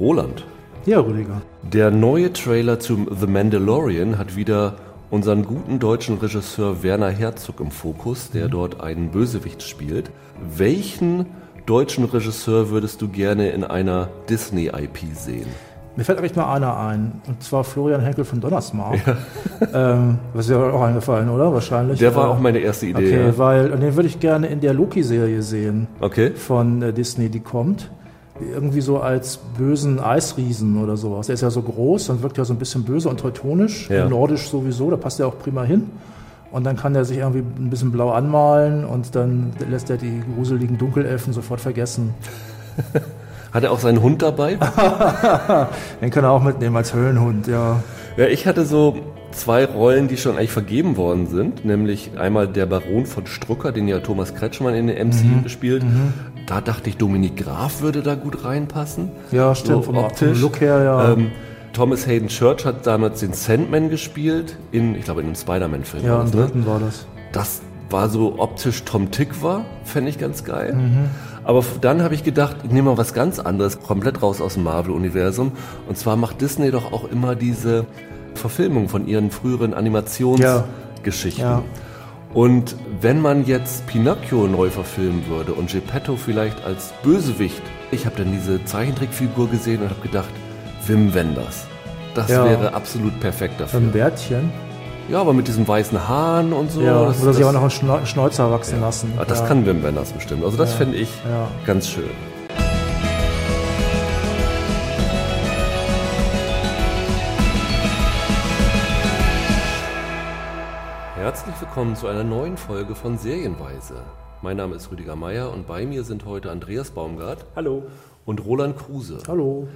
Roland. Ja, Rüdiger. Der neue Trailer zum The Mandalorian hat wieder unseren guten deutschen Regisseur Werner Herzog im Fokus, der dort einen Bösewicht spielt. Welchen deutschen Regisseur würdest du gerne in einer Disney-IP sehen? Mir fällt eigentlich nur einer ein, und zwar Florian Henkel von Donnersmarck. Ja. ähm, was ist ja auch eingefallen, oder? Wahrscheinlich. Der war äh, auch meine erste Idee. Okay, ja. weil und den würde ich gerne in der Loki-Serie sehen. Okay. Von äh, Disney, die kommt. Irgendwie so als bösen Eisriesen oder sowas. Der ist ja so groß und wirkt ja so ein bisschen böse und teutonisch. Ja. Nordisch sowieso, da passt er auch prima hin. Und dann kann er sich irgendwie ein bisschen blau anmalen und dann lässt er die gruseligen Dunkelelfen sofort vergessen. Hat er auch seinen Hund dabei? Den kann er auch mitnehmen als Höllenhund, ja. Ja, ich hatte so zwei Rollen, die schon eigentlich vergeben worden sind, nämlich einmal der Baron von Strucker, den ja Thomas Kretschmann in der MC mhm. spielt. Mhm. Da dachte ich, Dominik Graf würde da gut reinpassen. Ja, stimmt, so vom, optisch. Look her, ja. Ähm, Thomas Hayden Church hat damals den Sandman gespielt, in, ich glaube, in einem Spider-Man-Film. Ja, im ne? dritten ne? war das. Das war so optisch Tom Tick war, fände ich ganz geil. Mhm. Aber dann habe ich gedacht, ich nehme mal was ganz anderes, komplett raus aus dem Marvel-Universum. Und zwar macht Disney doch auch immer diese Verfilmung von ihren früheren Animationsgeschichten. Ja. Ja. Und wenn man jetzt Pinocchio neu verfilmen würde und Geppetto vielleicht als Bösewicht, ich habe dann diese Zeichentrickfigur gesehen und habe gedacht, Wim Wenders. Das ja. wäre absolut perfekt dafür. Ein Bärtchen. Ja, aber mit diesen weißen Haaren und so. Ja, das, oder sich auch noch einen Schnäuzer wachsen ja. lassen. Ah, das ja. kann Wim Wenders bestimmt. Also das ja. fände ich ganz schön. Herzlich willkommen zu einer neuen Folge von Serienweise. Mein Name ist Rüdiger Meier und bei mir sind heute Andreas Baumgart. Hallo. Und Roland Kruse. Hallo.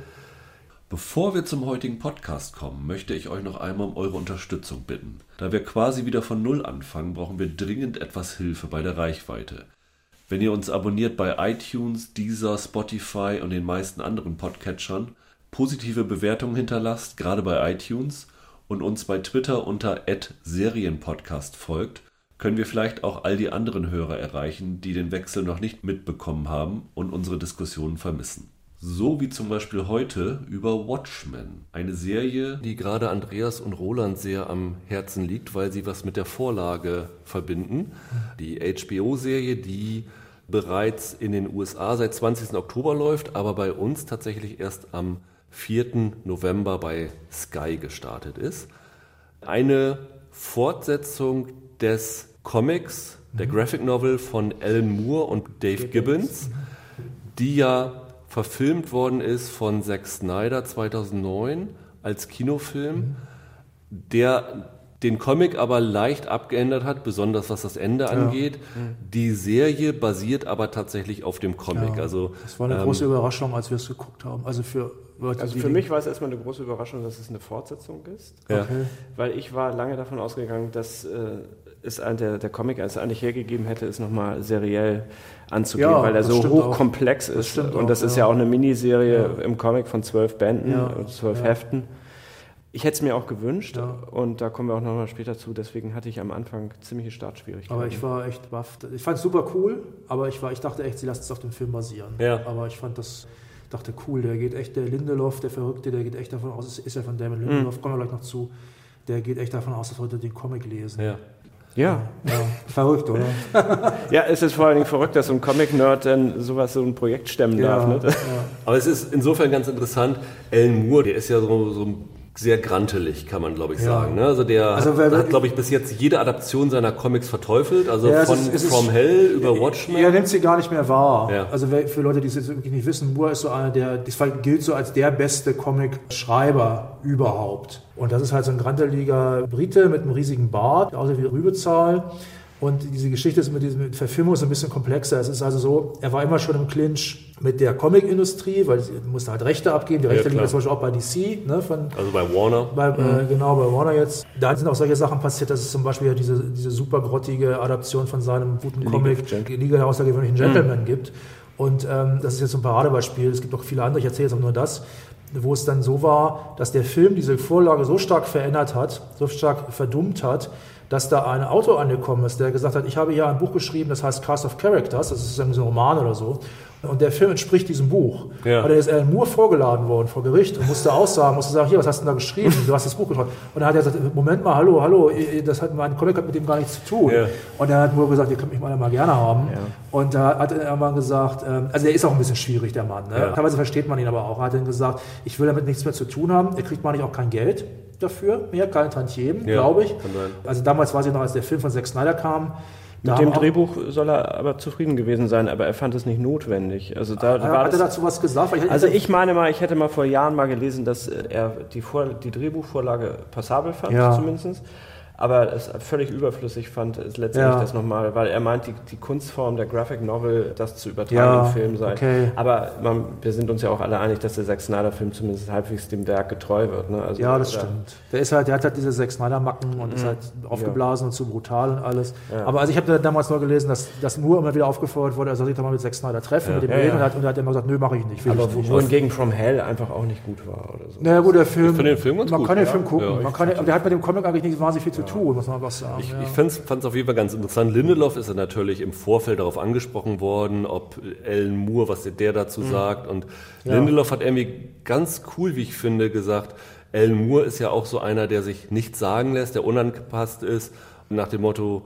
Bevor wir zum heutigen Podcast kommen, möchte ich euch noch einmal um eure Unterstützung bitten. Da wir quasi wieder von Null anfangen, brauchen wir dringend etwas Hilfe bei der Reichweite. Wenn ihr uns abonniert bei iTunes, Deezer, Spotify und den meisten anderen Podcatchern, positive Bewertungen hinterlasst, gerade bei iTunes, und uns bei Twitter unter Serienpodcast folgt, können wir vielleicht auch all die anderen Hörer erreichen, die den Wechsel noch nicht mitbekommen haben und unsere Diskussionen vermissen. So wie zum Beispiel heute über Watchmen. Eine Serie, die gerade Andreas und Roland sehr am Herzen liegt, weil sie was mit der Vorlage verbinden. Die HBO-Serie, die bereits in den USA seit 20. Oktober läuft, aber bei uns tatsächlich erst am 4. November bei Sky gestartet ist. Eine Fortsetzung des Comics, der Graphic Novel von Alan Moore und Dave Gibbons, die ja verfilmt worden ist von Zack Snyder 2009 als Kinofilm, mhm. der den Comic aber leicht abgeändert hat, besonders was das Ende ja. angeht. Die Serie basiert aber tatsächlich auf dem Comic. Ja, also, das war eine ähm, große Überraschung, als wir es geguckt haben. Also für Leute, also für mich war es erstmal eine große Überraschung, dass es eine Fortsetzung ist. Ja. Weil ich war lange davon ausgegangen, dass äh, es der, der Comic es eigentlich hergegeben hätte, es nochmal seriell anzugehen, ja, weil er so hochkomplex ist. Das und das auch, ist ja auch eine Miniserie ja. im Comic von zwölf Bänden und zwölf Heften. Ich hätte es mir auch gewünscht und da kommen wir auch nochmal später zu. Deswegen hatte ich am Anfang ziemliche Startschwierigkeiten. Aber ich war echt baff. Ich fand es super cool, aber ich, war, ich dachte echt, sie lassen es auf dem Film basieren. Ja. Aber ich fand das dachte, cool, der geht echt, der Lindelof, der Verrückte, der geht echt davon aus, ist ja von Damon Lindelof, mhm. kommen wir gleich noch zu, der geht echt davon aus, dass Leute den Comic lesen. Ja. Ja. ja. Verrückt, oder? ja, es ist vor allen Dingen verrückt, dass so ein Comic-Nerd dann sowas, so ein Projekt stemmen ja, darf. Ne? Ja. Aber es ist insofern ganz interessant, Alan Moore, der ist ja so, so ein sehr grantelig, kann man glaube ich ja. sagen. Ne? Also der also, hat, hat glaube ich bis jetzt jede Adaption seiner Comics verteufelt, also ja, von ist, From Hell über Watchmen. Er nimmt sie gar nicht mehr wahr. Ja. Also für Leute, die es jetzt wirklich nicht wissen, Moore ist so einer, der das gilt so als der beste Comic-Schreiber überhaupt. Und das ist halt so ein granteliger Brite mit einem riesigen Bart, außer wie Rübezahl. Und diese Geschichte ist mit dieser Verfilmung so ein bisschen komplexer. Es ist also so, er war immer schon im Clinch mit der Comic-Industrie, weil sie musste halt Rechte abgeben. Die Rechte ja, liegen zum Beispiel auch bei DC. Ne, von, also bei Warner. Bei, äh, mhm. äh, genau, bei Warner jetzt. Da sind auch solche Sachen passiert, dass es zum Beispiel diese, diese super grottige Adaption von seinem guten Comic, Liga der außergewöhnlichen Gentlemen mhm. gibt. Und ähm, das ist jetzt so ein Paradebeispiel. Es gibt auch viele andere, ich erzähle jetzt auch nur das wo es dann so war, dass der Film diese Vorlage so stark verändert hat, so stark verdummt hat, dass da ein Autor angekommen ist, der gesagt hat, ich habe hier ein Buch geschrieben, das heißt Cast of Characters, das ist irgendwie so ein Roman oder so. Und der Film entspricht diesem Buch. Ja. Und er ist Alan Moore vorgeladen worden vor Gericht und musste aussagen, musste sagen, hier, was hast du denn da geschrieben? Du hast das Buch getroffen. Und dann hat er gesagt, Moment mal, hallo, hallo, das hat mein Kollege hat mit dem gar nichts zu tun. Ja. Und dann hat Moore gesagt, ihr könnt mich mal, mal gerne haben. Ja. Und da hat er mal gesagt, ähm, also er ist auch ein bisschen schwierig, der Mann. Ne? Teilweise versteht man ihn aber auch. Er hat dann gesagt, ich will damit nichts mehr zu tun haben. Er kriegt mal nicht auch kein Geld dafür mehr, keine Tantiemen, glaube ich. Also damals weiß ich noch, als der Film von Zack Snyder kam, mit dem Drehbuch soll er aber zufrieden gewesen sein, aber er fand es nicht notwendig. Also da, da hat er dazu was gesagt? Ich also ich meine mal, ich hätte mal vor Jahren mal gelesen, dass er die, Vor die Drehbuchvorlage passabel fand, ja. zumindest aber es völlig überflüssig fand, ist letztendlich ja. das nochmal, weil er meint, die, die Kunstform der Graphic Novel, das zu übertragen ja, im Film sei. Okay. Aber man, wir sind uns ja auch alle einig, dass der Zack Snyder-Film zumindest halbwegs dem Werk getreu wird. Ne? Also, ja, das stimmt. Der, ist halt, der hat halt diese Zack Snyder-Macken und mhm. ist halt aufgeblasen ja. und zu brutal und alles. Aber also ich habe damals nur gelesen, dass, dass nur immer wieder aufgefordert wurde, er soll sich doch mal mit Zack Snyder treffen, mit dem reden und, hat, und er hat immer gesagt, nö, mache ich nicht. Aber wohingegen From Hell einfach auch nicht gut war oder so. Naja gut, der Film, ich den Film ganz man gut, kann den Film gucken, man kann, der hat mit dem Comic eigentlich nicht wahnsinnig viel zu tun, muss man was sagen. Ich, ja. ich fand es auf jeden Fall ganz interessant. Lindelof ist ja natürlich im Vorfeld darauf angesprochen worden, ob Alan Moore, was der dazu mhm. sagt. Und ja. Lindelof hat irgendwie ganz cool, wie ich finde, gesagt, Alan Moore ist ja auch so einer, der sich nichts sagen lässt, der unangepasst ist. nach dem Motto,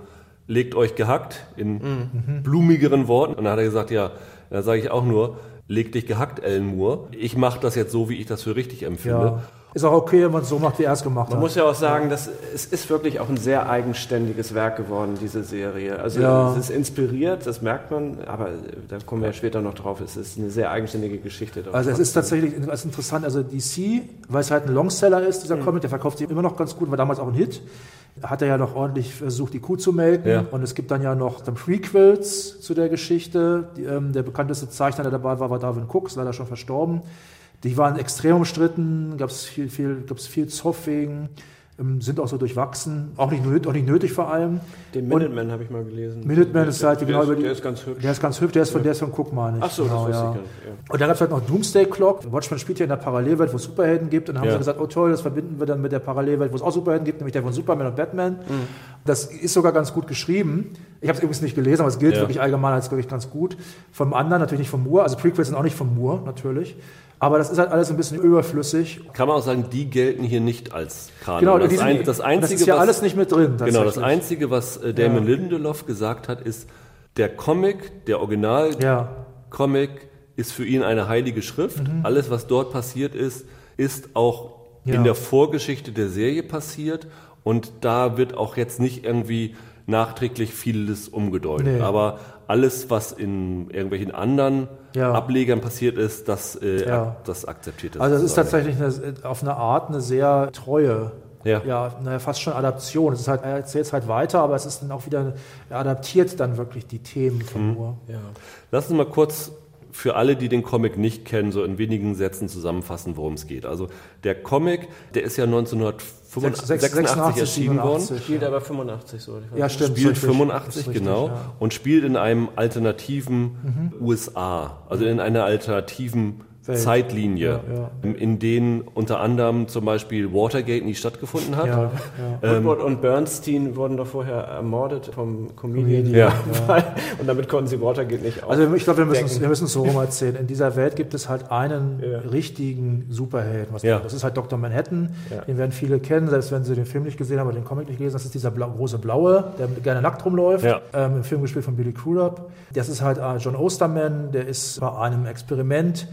legt euch gehackt in mhm. blumigeren Worten. Und dann hat er gesagt, ja, da sage ich auch nur, leg dich gehackt, Alan Moore. Ich mache das jetzt so, wie ich das für richtig empfinde. Ja. Ist auch okay, wenn man es so macht, wie er es gemacht man hat. Man muss ja auch sagen, dass es ist wirklich auch ein sehr eigenständiges Werk geworden, diese Serie. Also ja. es ist inspiriert, das merkt man, aber da kommen wir ja später noch drauf. Es ist eine sehr eigenständige Geschichte. Also es ist tatsächlich es ist interessant, also DC, weil es halt ein Longseller ist, dieser mhm. Comic, der verkauft sich immer noch ganz gut, war damals auch ein Hit. Hat er ja noch ordentlich versucht, die Kuh zu melken. Ja. Und es gibt dann ja noch dann Prequels zu der Geschichte. Die, ähm, der bekannteste Zeichner, der dabei war, war Darwin Cook, ist leider schon verstorben. Die waren extrem umstritten, gab es viel, viel, gab's viel Zoff wegen, ähm, sind auch so durchwachsen, auch nicht, auch nicht nötig vor allem. Den Minuteman habe ich mal gelesen. Minuteman ist halt genau über die, Der ist ganz hübsch. Der ist ganz hübsch, der ist von, ja. der ist von Cook, meine ich. Ach so, genau, das ja. ich, ja. Und dann gab es halt noch Doomsday Clock. Watchmen spielt ja in der Parallelwelt, wo es Superhelden gibt. Und dann haben ja. sie gesagt, oh toll, das verbinden wir dann mit der Parallelwelt, wo es auch Superhelden gibt, nämlich der von Superman und Batman. Mhm. Das ist sogar ganz gut geschrieben. Ich habe es übrigens nicht gelesen, aber es gilt wirklich allgemein als wirklich ganz gut. Vom anderen natürlich nicht von Moore. Also Prequels sind auch nicht von Moore, natürlich. Aber das ist halt alles ein bisschen überflüssig. Kann man auch sagen, die gelten hier nicht als Kanon. Genau, das, ein, das, Einzige, das ist ja was, alles nicht mit drin. Genau, das Einzige, was äh, Damon ja. Lindelof gesagt hat, ist, der Comic, der Original-Comic ja. ist für ihn eine heilige Schrift. Mhm. Alles, was dort passiert ist, ist auch ja. in der Vorgeschichte der Serie passiert. Und da wird auch jetzt nicht irgendwie nachträglich vieles umgedeutet. Nee. Aber alles, was in irgendwelchen anderen ja. Ablegern passiert ist, das, äh, ja. das akzeptiert es. Also es ist tatsächlich eine, auf eine Art eine sehr treue ja. ja, naja, fast schon Adaption. Es ist halt, er erzählt es halt weiter, aber es ist dann auch wieder, er adaptiert dann wirklich die Themen von mhm. Moore. Ja. Lass uns mal kurz für alle, die den Comic nicht kennen, so in wenigen Sätzen zusammenfassen, worum es geht. Also der Comic, der ist ja 1986 erschienen worden. Spielt aber 85 so. Ja, stimmt. Spielt 85, richtig, genau. Ja. Und spielt in einem alternativen mhm. USA, also in einer alternativen Welt. Zeitlinie, ja, ja. in denen unter anderem zum Beispiel Watergate nie stattgefunden hat. Ja, ähm, Woodward und Bernstein wurden doch vorher ermordet vom Comedian. Ja. und damit konnten sie Watergate nicht Also ich glaube, wir müssen, wir müssen es so rum erzählen. In dieser Welt gibt es halt einen richtigen Superhelden. Das ist halt Dr. Manhattan. Den werden viele kennen, selbst wenn sie den Film nicht gesehen haben oder den Comic nicht lesen. Das ist dieser blau, große Blaue, der gerne nackt rumläuft. Ähm, Im Film gespielt von Billy Crudup. Das ist halt äh, John Osterman. Der ist bei einem Experiment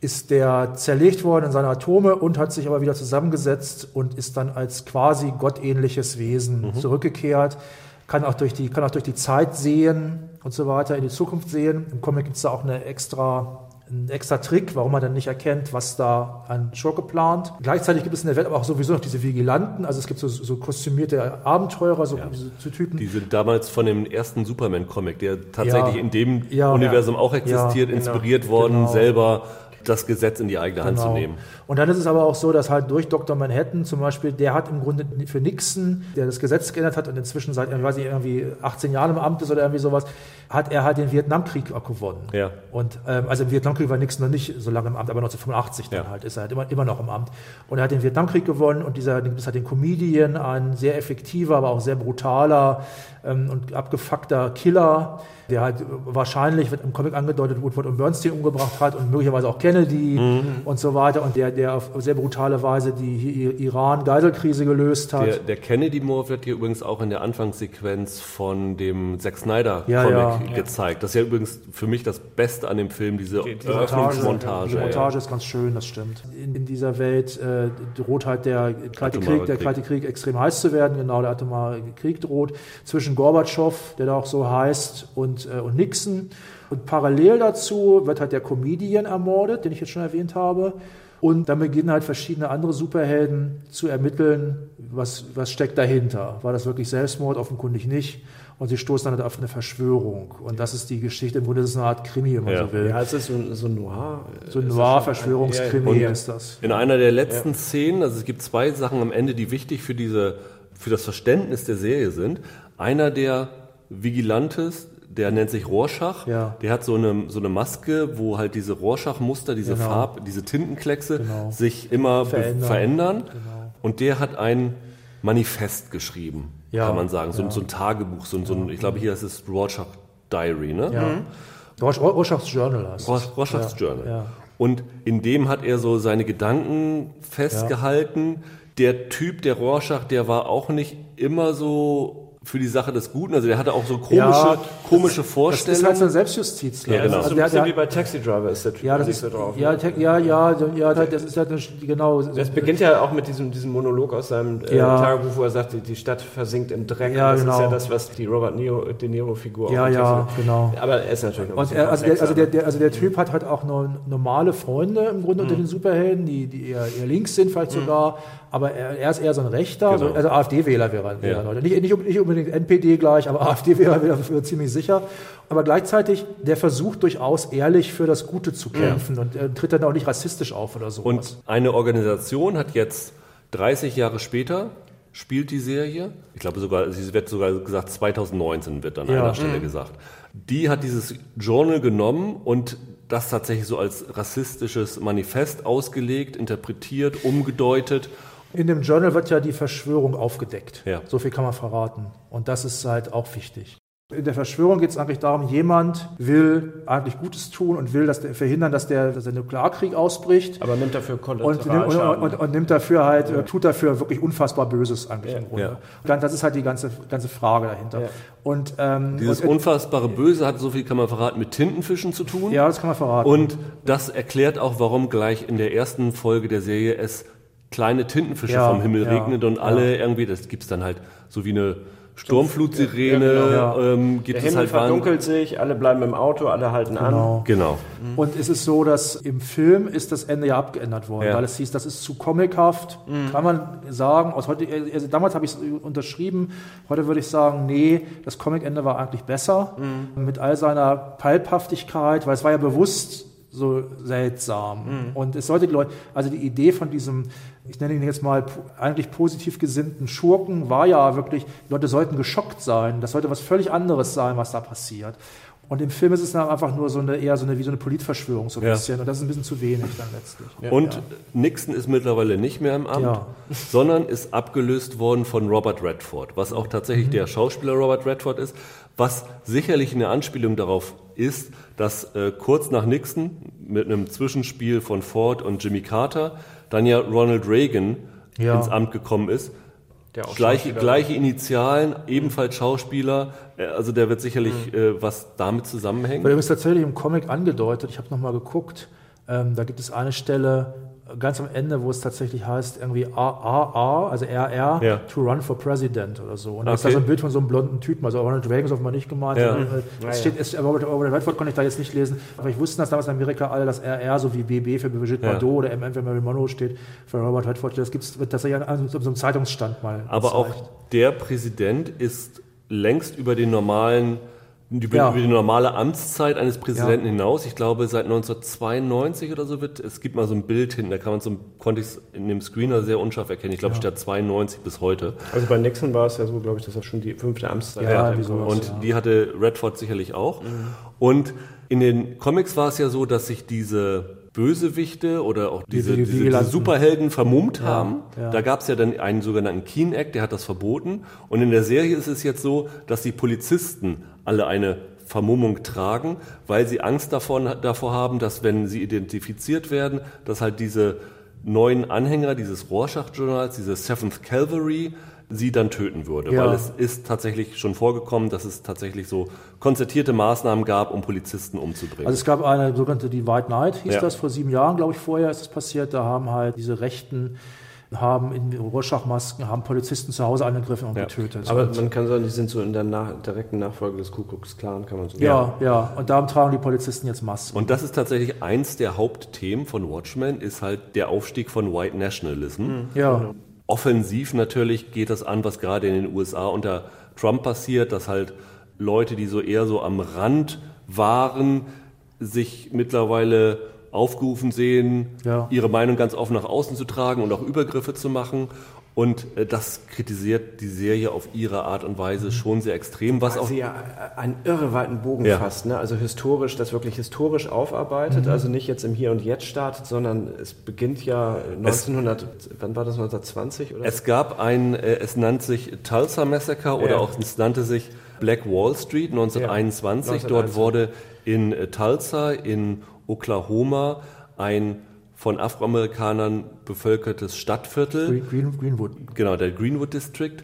ist der zerlegt worden in seine Atome und hat sich aber wieder zusammengesetzt und ist dann als quasi gottähnliches Wesen mhm. zurückgekehrt. Kann auch, durch die, kann auch durch die Zeit sehen und so weiter, in die Zukunft sehen. Im Comic gibt es da auch eine extra, einen extra Trick, warum man dann nicht erkennt, was da an Schurke plant. Gleichzeitig gibt es in der Welt aber auch sowieso noch diese Vigilanten, also es gibt so, so kostümierte Abenteurer, so, ja. so, Typen. Die sind damals von dem ersten Superman-Comic, der tatsächlich ja. in dem ja, Universum auch existiert, genau. inspiriert worden, genau. selber das Gesetz in die eigene Hand genau. zu nehmen. Und dann ist es aber auch so, dass halt durch Dr. Manhattan zum Beispiel, der hat im Grunde für Nixon, der das Gesetz geändert hat und inzwischen seit, ich weiß nicht, irgendwie 18 Jahren im Amt ist oder irgendwie sowas, hat er halt den Vietnamkrieg auch gewonnen. Ja. Und ähm, also im Vietnamkrieg war Nixon noch nicht so lange im Amt, aber 1985 dann ja. halt ist er halt immer, immer noch im Amt. Und er hat den Vietnamkrieg gewonnen und dieser, das hat den Comedian, ein sehr effektiver, aber auch sehr brutaler ähm, und abgefuckter Killer, der halt wahrscheinlich, wird im Comic angedeutet, Woodward und Bernstein umgebracht hat und möglicherweise auch Kennedy mhm. und so weiter und der, der auf sehr brutale Weise die Iran-Geiselkrise gelöst hat. Der, der Kennedy-Mord wird hier übrigens auch in der Anfangssequenz von dem Zack Snyder-Comic ja, ja, gezeigt. Das ist ja übrigens für mich das Beste an dem Film, diese die, die Eröffnungsmontage. Die Montage ja. ist ganz schön, das stimmt. In, in dieser Welt äh, droht halt der Kalte Krieg, der Kalte Krieg extrem heiß zu werden, genau, der atomare Krieg droht zwischen Gorbatschow, der da auch so heißt, und, äh, und Nixon. Und parallel dazu wird halt der Comedian ermordet, den ich jetzt schon erwähnt habe. Und dann beginnen halt verschiedene andere Superhelden zu ermitteln, was, was steckt dahinter. War das wirklich Selbstmord? Offenkundig nicht. Und sie stoßen dann halt auf eine Verschwörung. Und das ist die Geschichte, im Grunde ist es eine Art Krimi, wenn man ja. so will. Ja, es ist so, so ein Noir. So ein Noir-Verschwörungskrimi ist das. In einer der letzten ja. Szenen, also es gibt zwei Sachen am Ende, die wichtig für diese, für das Verständnis der Serie sind. Einer der Vigilantes, der nennt sich Rorschach. Ja. Der hat so eine, so eine Maske, wo halt diese Rorschach-Muster, diese genau. Farb, diese Tintenkleckse genau. sich immer verändern. verändern. Genau. Und der hat ein Manifest geschrieben, ja. kann man sagen. So, ja. so ein Tagebuch, so, so ein, ich glaube, hier ist es Rorschach Diary, ne? Ja. Mhm. Rorschachs Journal heißt Rorschachs Journal. Und in dem hat er so seine Gedanken festgehalten. Der Typ, der Rorschach, der war auch nicht immer so für die Sache des Guten. Also der hatte auch so komische, ja, komische Vorstellungen. Das ist halt so ein Selbstjustiz. Ja, genau. Also, also der, wie bei Taxi Driver ist der Typ ja, das ist, so drauf. Ja, ne? ja, ja, ja, das ist halt eine, genau. Das beginnt ja auch mit diesem, diesem Monolog aus seinem äh, ja. Tagebuch, wo er sagt, die, die Stadt versinkt im Dreck. Ja, das genau. ist ja das, was die Robert Nero, De Niro-Figur Ja, ja, genau. Aber er ist natürlich Und er, also, der, also, der, der, also der Typ hat halt auch nur normale Freunde im Grunde mhm. unter den Superhelden, die, die eher, eher links sind vielleicht mhm. sogar aber er, er, ist eher so ein Rechter, genau. also AfD-Wähler wäre er. Ja. Nicht, nicht, nicht, unbedingt NPD gleich, aber AfD-Wähler wäre ziemlich sicher. Aber gleichzeitig, der versucht durchaus ehrlich für das Gute zu kämpfen ja. und er tritt dann auch nicht rassistisch auf oder so. Und eine Organisation hat jetzt 30 Jahre später spielt die Serie. Ich glaube sogar, sie wird sogar gesagt, 2019 wird dann an ja. einer Stelle mhm. gesagt. Die hat dieses Journal genommen und das tatsächlich so als rassistisches Manifest ausgelegt, interpretiert, umgedeutet in dem Journal wird ja die Verschwörung aufgedeckt. Ja. So viel kann man verraten. Und das ist halt auch wichtig. In der Verschwörung geht es eigentlich darum, jemand will eigentlich Gutes tun und will dass der, verhindern, dass der, dass der Nuklearkrieg ausbricht. Aber nimmt dafür und, und, und, und, nimmt dafür halt, ja. tut dafür wirklich unfassbar Böses eigentlich ja. im Grunde. Ja. Und dann, das ist halt die ganze, ganze Frage dahinter. Ja. Und, ähm, Dieses unfassbare Böse hat, so viel kann man verraten, mit Tintenfischen zu tun. Ja, das kann man verraten. Und das erklärt auch, warum gleich in der ersten Folge der Serie es kleine Tintenfische ja, vom Himmel ja, regnet und alle ja. irgendwie, das gibt's dann halt so wie eine Sturmflutsirene, genau. ähm, Der Himmel halt verdunkelt sich, alle bleiben im Auto, alle halten genau. an. Genau. Mhm. Und es ist so, dass im Film ist das Ende ja abgeändert worden, weil es hieß, das ist zu comichaft, mhm. kann man sagen. Aus heute, also damals habe ich es unterschrieben, heute würde ich sagen, nee, das Comicende war eigentlich besser, mhm. mit all seiner Palphaftigkeit, weil es war ja bewusst so seltsam. Mhm. Und es sollte die Leute, also die Idee von diesem, ich nenne ihn jetzt mal eigentlich positiv gesinnten Schurken, war ja wirklich, die Leute sollten geschockt sein. Das sollte was völlig anderes sein, was da passiert. Und im Film ist es dann einfach nur so eine, eher so eine, wie so eine Politverschwörung so ein ja. bisschen. Und das ist ein bisschen zu wenig dann letztlich. Ja, und ja. Nixon ist mittlerweile nicht mehr im Amt, sondern ist abgelöst worden von Robert Redford, was auch tatsächlich mhm. der Schauspieler Robert Redford ist, was sicherlich eine Anspielung darauf ist, dass äh, kurz nach Nixon mit einem Zwischenspiel von Ford und Jimmy Carter dann ja Ronald Reagan ja. ins Amt gekommen ist. Gleiche, gleiche Initialen, ebenfalls Schauspieler. Äh, also der wird sicherlich mhm. äh, was damit zusammenhängen. Weil ist tatsächlich im Comic angedeutet. Ich habe nochmal geguckt. Ähm, da gibt es eine Stelle, ganz am Ende, wo es tatsächlich heißt, irgendwie AAA, also RR, ja. to run for president oder so. Und da okay. ist da so ein Bild von so einem blonden Typen, also Ronald Reagan ist offenbar nicht gemeint. Ja. Äh, es steht, es, Robert, Robert Redford konnte ich da jetzt nicht lesen, aber ich wusste, dass damals in Amerika alle das RR, so wie BB für Brigitte ja. Bardot oder MM für Mary Monroe steht, für Robert Redford, das gibt's, wird tatsächlich an so einem Zeitungsstand mal Aber gezeigt. auch der Präsident ist längst über den normalen über ja. die normale Amtszeit eines Präsidenten ja. hinaus. Ich glaube, seit 1992 oder so wird, es gibt mal so ein Bild hinten, da kann man so, konnte ich es in dem Screener sehr unscharf erkennen. Ich glaube, ja. steht 92 bis heute. Also bei Nixon war es ja so, glaube ich, dass das schon die fünfte Amtszeit ja, ja Und die hatte Redford sicherlich auch. Mhm. Und in den Comics war es ja so, dass sich diese Bösewichte oder auch diese, die, die, die diese Superhelden vermummt ja, haben. Ja. Da gab es ja dann einen sogenannten Keen Act, der hat das verboten. Und in der Serie ist es jetzt so, dass die Polizisten alle eine Vermummung tragen, weil sie Angst davon, davor haben, dass wenn sie identifiziert werden, dass halt diese neuen Anhänger dieses Rorschach-Journals, diese Seventh Calvary, sie dann töten würde. Ja. Weil es ist tatsächlich schon vorgekommen, dass es tatsächlich so konzertierte Maßnahmen gab, um Polizisten umzubringen. Also es gab eine sogenannte die White Night, hieß ja. das, vor sieben Jahren, glaube ich, vorher ist es passiert. Da haben halt diese rechten haben in Rorschach-Masken, haben Polizisten zu Hause angegriffen und ja. getötet. Aber man kann sagen, die sind so in der nach direkten Nachfolge des Ku Klux Klan, kann man so sagen. Ja, ja. Und darum tragen die Polizisten jetzt Masken. Und das ist tatsächlich eins der Hauptthemen von Watchmen, ist halt der Aufstieg von White Nationalism. Mhm. Ja offensiv natürlich geht das an, was gerade in den USA unter Trump passiert, dass halt Leute, die so eher so am Rand waren, sich mittlerweile aufgerufen sehen, ja. ihre Meinung ganz offen nach außen zu tragen und auch Übergriffe zu machen. Und äh, das kritisiert die Serie auf ihre Art und Weise schon sehr extrem. Was Weil auch sie ja einen irreweiten Bogen ja. fasst, ne? also historisch, das wirklich historisch aufarbeitet, mhm. also nicht jetzt im Hier und Jetzt startet, sondern es beginnt ja 1900, es, wann war das, 1920? Oder? Es gab ein, äh, es nannte sich Tulsa Massacre oder ja. auch es nannte sich Black Wall Street 1921. Ja. 1921. Dort wurde in äh, Tulsa in Oklahoma ein von Afroamerikanern bevölkertes Stadtviertel. Green, Greenwood. Genau, der Greenwood District.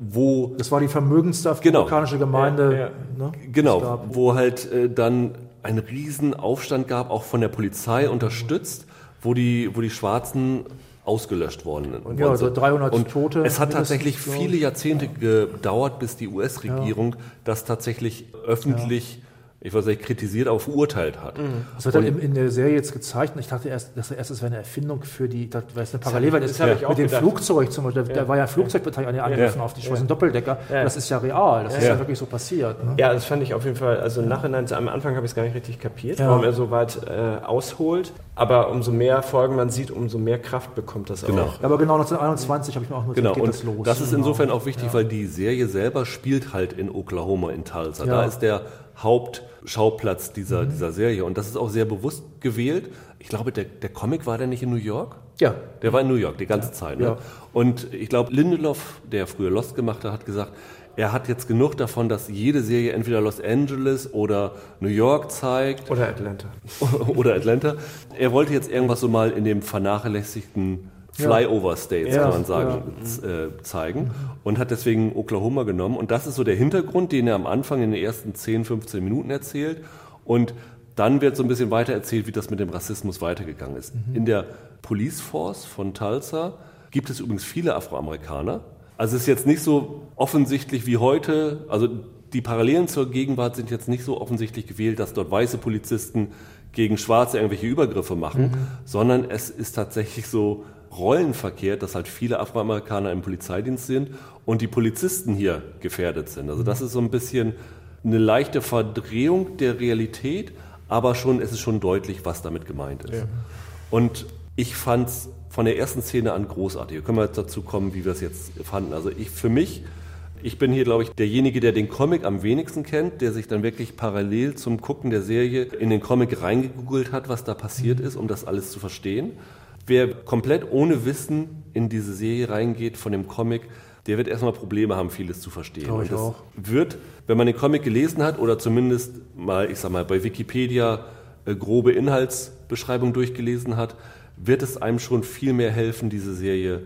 Wo, das war die vermögendste genau. afroamerikanische genau, Gemeinde. Ja, ja. Ne, genau, wo halt äh, dann ein Riesenaufstand gab, auch von der Polizei unterstützt, wo die, wo die Schwarzen ausgelöscht worden und Ja, also 300 und Tote. Es hat tatsächlich viele Jahrzehnte gedauert, bis die US-Regierung ja. das tatsächlich öffentlich ich weiß nicht, kritisiert, aber verurteilt hat. Mhm. Das wird dann in, in, der Serie jetzt gezeigt und ich dachte erst, dass erst das wäre eine Erfindung für die, das wäre eine Parallele, das, das ja. mit dem Flugzeug zum Beispiel, da, ja. war ja ein Flugzeugbeteiligung an den Angriffen ja. auf die schwarzen Doppeldecker, das ist ja real, das ist ja wirklich so passiert. Ne? Ja, das fand ich auf jeden Fall, also im Nachhinein, am Anfang habe ich es gar nicht richtig kapiert, warum er so weit äh, ausholt, aber umso mehr Folgen man sieht, umso mehr Kraft bekommt das genau. auch. Aber genau 1921 habe ich mir auch nur genau. geht und das los. Das ist insofern auch wichtig, weil die Serie selber spielt halt in Oklahoma, in Tulsa. Da ist der Hauptschauplatz dieser, mhm. dieser Serie. Und das ist auch sehr bewusst gewählt. Ich glaube, der, der Comic war der nicht in New York? Ja. Der war in New York die ganze ja. Zeit. Ne? Ja. Und ich glaube, Lindelof, der früher Lost gemacht hat, hat gesagt, er hat jetzt genug davon, dass jede Serie entweder Los Angeles oder New York zeigt. Oder Atlanta. oder Atlanta. Er wollte jetzt irgendwas so mal in dem vernachlässigten Flyover States, ja. kann man sagen, ja. äh, zeigen. Und hat deswegen Oklahoma genommen. Und das ist so der Hintergrund, den er am Anfang in den ersten 10, 15 Minuten erzählt. Und dann wird so ein bisschen weiter erzählt, wie das mit dem Rassismus weitergegangen ist. Mhm. In der Police Force von Tulsa gibt es übrigens viele Afroamerikaner. Also es ist jetzt nicht so offensichtlich wie heute. Also die Parallelen zur Gegenwart sind jetzt nicht so offensichtlich gewählt, dass dort weiße Polizisten gegen Schwarze irgendwelche Übergriffe machen, mhm. sondern es ist tatsächlich so rollenverkehrt, dass halt viele Afroamerikaner im Polizeidienst sind und die Polizisten hier gefährdet sind. Also das ist so ein bisschen eine leichte Verdrehung der Realität, aber schon, es ist schon deutlich, was damit gemeint ist. Ja. Und ich fand es von der ersten Szene an großartig. Können wir jetzt dazu kommen, wie wir es jetzt fanden. Also ich für mich, ich bin hier, glaube ich, derjenige, der den Comic am wenigsten kennt, der sich dann wirklich parallel zum Gucken der Serie in den Comic reingegoogelt hat, was da passiert ist, um das alles zu verstehen. Wer komplett ohne Wissen in diese Serie reingeht von dem Comic, der wird erstmal Probleme haben, vieles zu verstehen. Und das auch. wird, wenn man den Comic gelesen hat oder zumindest mal, ich sag mal, bei Wikipedia äh, grobe Inhaltsbeschreibung durchgelesen hat, wird es einem schon viel mehr helfen, diese Serie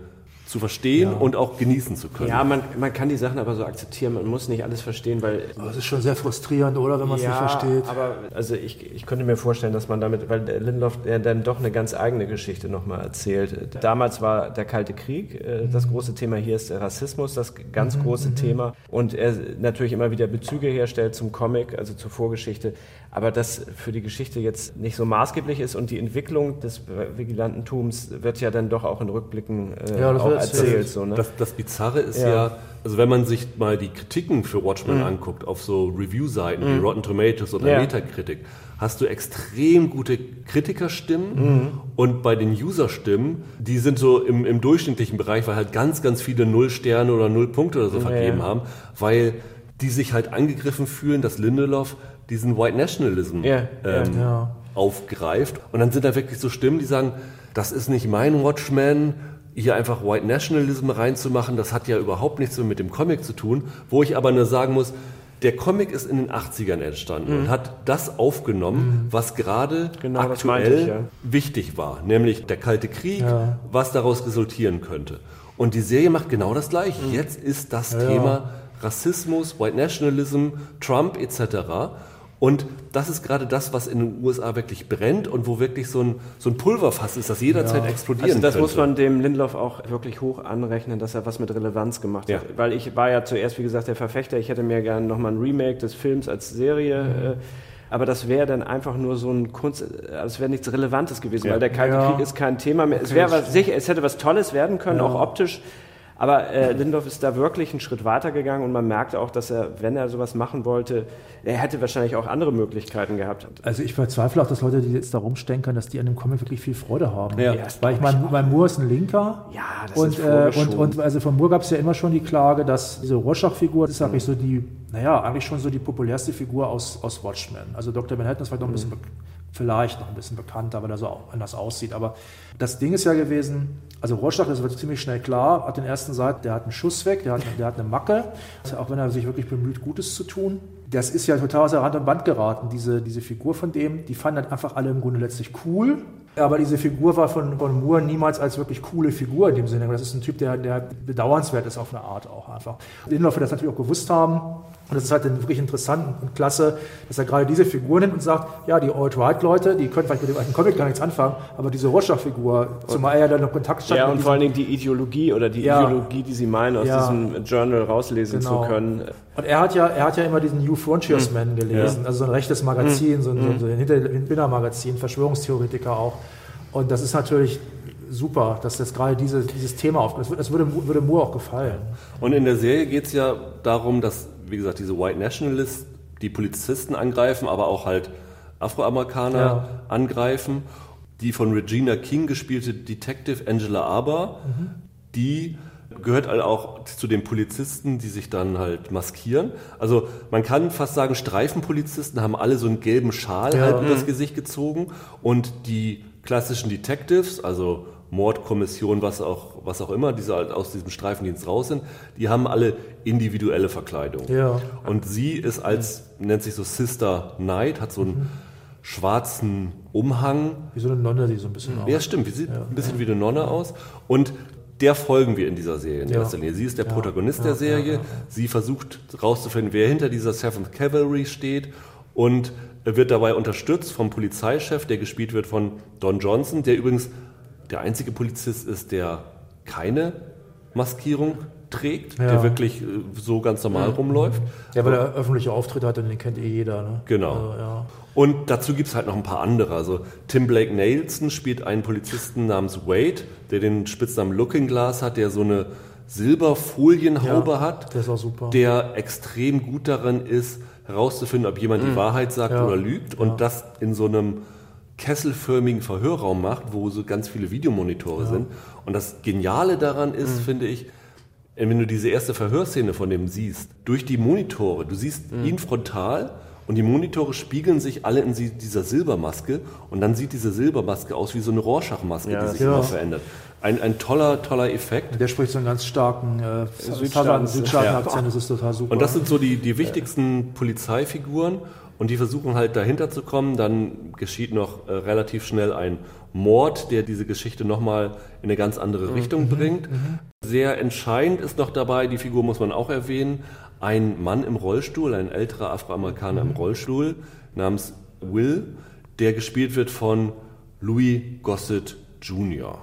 zu verstehen ja. und auch genießen zu können. Ja, man, man kann die Sachen aber so akzeptieren, man muss nicht alles verstehen, weil... Aber es ist schon sehr frustrierend, oder, wenn man es ja, nicht versteht. aber also ich, ich könnte mir vorstellen, dass man damit, weil Lindelof ja dann doch eine ganz eigene Geschichte nochmal erzählt. Damals war der Kalte Krieg, äh, das große Thema hier ist der Rassismus, das ganz mhm, große mhm. Thema und er natürlich immer wieder Bezüge herstellt zum Comic, also zur Vorgeschichte aber das für die Geschichte jetzt nicht so maßgeblich ist und die Entwicklung des Vigilantentums wird ja dann doch auch in Rückblicken äh, ja, das, wird, erzählt. So, ne? das, das Bizarre ist ja, ja also wenn man sich mal die Kritiken für Watchmen mhm. anguckt, auf so Review-Seiten mhm. wie Rotten Tomatoes oder ja. Metacritic, hast du extrem gute Kritikerstimmen mhm. und bei den User-Stimmen, die sind so im, im, durchschnittlichen Bereich, weil halt ganz, ganz viele Null Sterne oder Null Punkte oder so vergeben ja. haben, weil die sich halt angegriffen fühlen, dass Lindelof diesen White Nationalism ja. Ähm, aufgreift. Und dann sind da wirklich so Stimmen, die sagen, das ist nicht mein Watchman, hier einfach White Nationalism reinzumachen, das hat ja überhaupt nichts mehr mit dem Comic zu tun, wo ich aber nur sagen muss, der Comic ist in den 80ern entstanden mhm. und hat das aufgenommen, mhm. was gerade genau, aktuell ich, ja. wichtig war, nämlich der Kalte Krieg, ja. was daraus resultieren könnte. Und die Serie macht genau das Gleiche. Mhm. Jetzt ist das ja. Thema Rassismus, White Nationalism, Trump etc. Und das ist gerade das, was in den USA wirklich brennt und wo wirklich so ein, so ein Pulverfass ist, das jederzeit ja. explodieren Also das könnte. muss man dem Lindloff auch wirklich hoch anrechnen, dass er was mit Relevanz gemamt ja. hat. Weil ich war ja zuerst, wie gesagt, der Verfechter. Ich hätte mir gerne nochmal ein Remake des Films als Serie... Mhm. Äh, aber das wäre dann einfach nur so ein Kunst, es wäre nichts Relevantes gewesen, ja. weil der Kalte ja. Krieg ist kein Thema mehr. Okay. Es wäre sicher, es hätte was Tolles werden können, ja. auch optisch. Aber äh, Lindorf ist da wirklich einen Schritt weiter gegangen und man merkte auch, dass er, wenn er sowas machen wollte, er hätte wahrscheinlich auch andere Möglichkeiten gehabt. Also ich bezweifle auch, dass Leute, die jetzt da rumstenkern, dass die an dem Comic wirklich viel Freude haben. Ja. ja Weil ich meine, mein Moore ist ein Linker. Ja, das und, ist äh, und, und also von Moore gab es ja immer schon die Klage, dass diese Rorschach-Figur, das ist eigentlich so die, naja, eigentlich schon so die populärste Figur aus, aus Watchmen. Also Dr. Manhattan ist vielleicht noch ein bisschen, vielleicht noch ein bisschen bekannter, weil er so anders aussieht. Aber das Ding ist ja gewesen, also Rorschach, das wird ziemlich schnell klar, hat den ersten Seiten, der hat einen Schuss weg, der hat, der hat eine Macke, auch wenn er sich wirklich bemüht, Gutes zu tun. Das ist ja total aus der Rand und Band geraten, diese, diese Figur von dem. Die fanden dann einfach alle im Grunde letztlich cool. Aber diese Figur war von, von Moore niemals als wirklich coole Figur in dem Sinne. Das ist ein Typ, der, der bedauernswert ist auf eine Art auch einfach. Lindelof wird das natürlich auch gewusst haben. Und das ist halt wirklich interessant und klasse, dass er gerade diese Figur nimmt und sagt, ja, die Alt-Right-Leute, die können vielleicht mit dem alten Comic gar nichts anfangen, aber diese Rorschach-Figur, zumal er ja dann noch Kontakt stand. Ja, und vor allen Dingen die Ideologie oder die ja, Ideologie, die sie meinen, aus ja, diesem Journal rauslesen genau. zu können. Und er hat ja, er hat ja immer diesen New Frontiers Man hm. gelesen, ja. also so ein rechtes Magazin, hm. so ein, so ein Hinter-Magazin, Verschwörungstheoretiker auch. Und das ist natürlich super, dass das gerade diese, dieses Thema aufkommt. Das würde, würde Moore auch gefallen. Und in der Serie geht es ja darum, dass wie gesagt, diese White Nationalists, die Polizisten angreifen, aber auch halt Afroamerikaner ja. angreifen. Die von Regina King gespielte Detective Angela Arber, mhm. die gehört halt auch zu den Polizisten, die sich dann halt maskieren. Also man kann fast sagen, Streifenpolizisten haben alle so einen gelben Schal ja. halt übers Gesicht gezogen und die klassischen Detectives, also Mordkommission, was auch, was auch immer, die halt aus diesem Streifendienst raus sind, die haben alle individuelle Verkleidung. Ja. Und sie ist als, nennt sich so Sister Knight, hat so einen mhm. schwarzen Umhang. Wie so eine Nonne, die so ein bisschen aus. Ja, stimmt, sie sieht ja. ein bisschen wie eine Nonne aus. Und der folgen wir in dieser Serie in ja. erster Linie. Sie ist der ja. Protagonist der Serie. Sie versucht herauszufinden, wer hinter dieser Seventh Cavalry steht und wird dabei unterstützt vom Polizeichef, der gespielt wird von Don Johnson, der übrigens der einzige Polizist ist, der keine Maskierung trägt, ja. der wirklich äh, so ganz normal mhm. rumläuft. Ja, weil er öffentliche Auftritte hat und den kennt eh jeder. Ne? Genau. Also, ja. Und dazu gibt es halt noch ein paar andere. Also Tim Blake Nelson spielt einen Polizisten namens Wade, der den Spitznamen Looking Glass hat, der so eine Silberfolienhaube ja, hat. Der ist auch super. Der extrem gut darin ist, herauszufinden, ob jemand mhm. die Wahrheit sagt oder lügt. Und das in so einem kesselförmigen Verhörraum macht, wo so ganz viele Videomonitore ja. sind. Und das Geniale daran ist, mhm. finde ich, wenn du diese erste Verhörszene von dem siehst, durch die Monitore, du siehst mhm. ihn frontal und die Monitore spiegeln sich alle in dieser Silbermaske und dann sieht diese Silbermaske aus wie so eine Rorschachmaske, ja, die sich ja. immer verändert. Ein, ein toller, toller Effekt. Der spricht so einen ganz starken äh, Südstaaten-Akzent, ja. das ist total super. Und das sind so die, die wichtigsten Polizeifiguren und die versuchen halt dahinter zu kommen. Dann geschieht noch äh, relativ schnell ein Mord, der diese Geschichte nochmal in eine ganz andere mhm. Richtung mhm. bringt. Mhm. Sehr entscheidend ist noch dabei, die Figur muss man auch erwähnen, ein Mann im Rollstuhl, ein älterer Afroamerikaner mhm. im Rollstuhl namens Will, der gespielt wird von Louis Gossett Jr.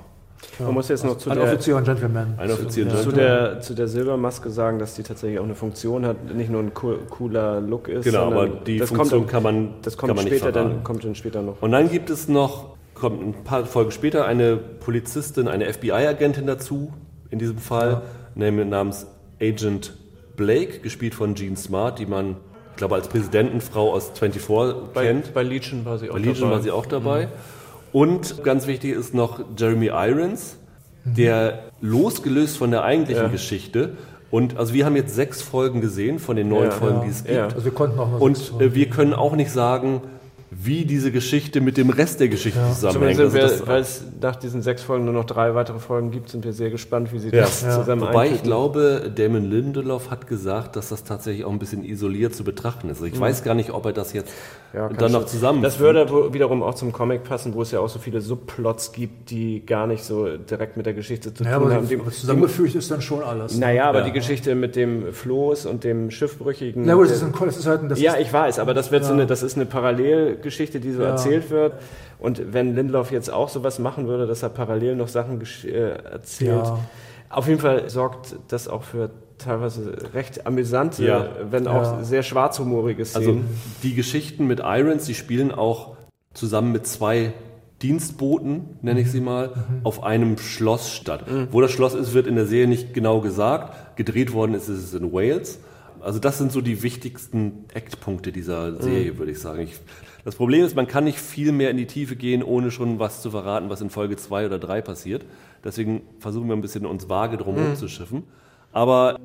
Man muss jetzt noch zu ein der, Offizier und Gentleman. Ein Offizier und Gentleman. Zu der, zu der Silbermaske sagen, dass die tatsächlich auch eine Funktion hat, nicht nur ein cooler Look ist. Genau, aber die Funktion kommt, kann man, das kommt kann man später, dann kommt dann später noch. Und dann gibt es noch, kommt ein paar Folgen später, eine Polizistin, eine FBI-Agentin dazu, in diesem Fall, ja. namens Agent Blake, gespielt von Jean Smart, die man, ich glaube, als Präsidentenfrau aus 24 bei, kennt. Bei Legion war sie auch bei Legion dabei. war sie auch dabei. Mhm. Und ganz wichtig ist noch Jeremy Irons, der losgelöst von der eigentlichen ja. Geschichte und also wir haben jetzt sechs Folgen gesehen von den neun ja, Folgen, die es gibt. Also wir konnten auch noch Und äh, wir können auch nicht sagen, wie diese Geschichte mit dem Rest der Geschichte ja. zusammenhängt. Also wir, weil es nach diesen sechs Folgen nur noch drei weitere Folgen gibt, sind wir sehr gespannt, wie sie ja. das ja. zusammen Wobei ich glaube, Damon Lindelof hat gesagt, dass das tatsächlich auch ein bisschen isoliert zu betrachten ist. Also ich mhm. weiß gar nicht, ob er das jetzt ja, dann noch zusammen. Das würde wiederum auch zum Comic passen, wo es ja auch so viele Subplots gibt, die gar nicht so direkt mit der Geschichte zu tun aber haben. Die, zusammengefügt ist dann schon alles. Naja, aber die Geschichte mit dem Floß und dem Schiffbrüchigen. Na gut, das ist, ein, das ist halt ein, das Ja, ich weiß, aber das wird so eine, das ist eine Parallelgeschichte, die so erzählt wird. Und wenn Lindloff jetzt auch sowas machen würde, dass er parallel noch Sachen äh, erzählt, ja. auf jeden Fall sorgt das auch für teilweise recht amüsante, ja. wenn auch ja. sehr schwarzhumorige also Szenen. Also die Geschichten mit Irons, die spielen auch zusammen mit zwei Dienstboten, nenne ich sie mal, mhm. auf einem Schloss statt. Mhm. Wo das Schloss ist, wird in der Serie nicht genau gesagt. Gedreht worden ist es in Wales. Also das sind so die wichtigsten Eckpunkte dieser Serie, mhm. würde ich sagen. Ich, das Problem ist, man kann nicht viel mehr in die Tiefe gehen, ohne schon was zu verraten, was in Folge 2 oder 3 passiert. Deswegen versuchen wir ein bisschen uns vage drum mhm. zu schiffen. Aber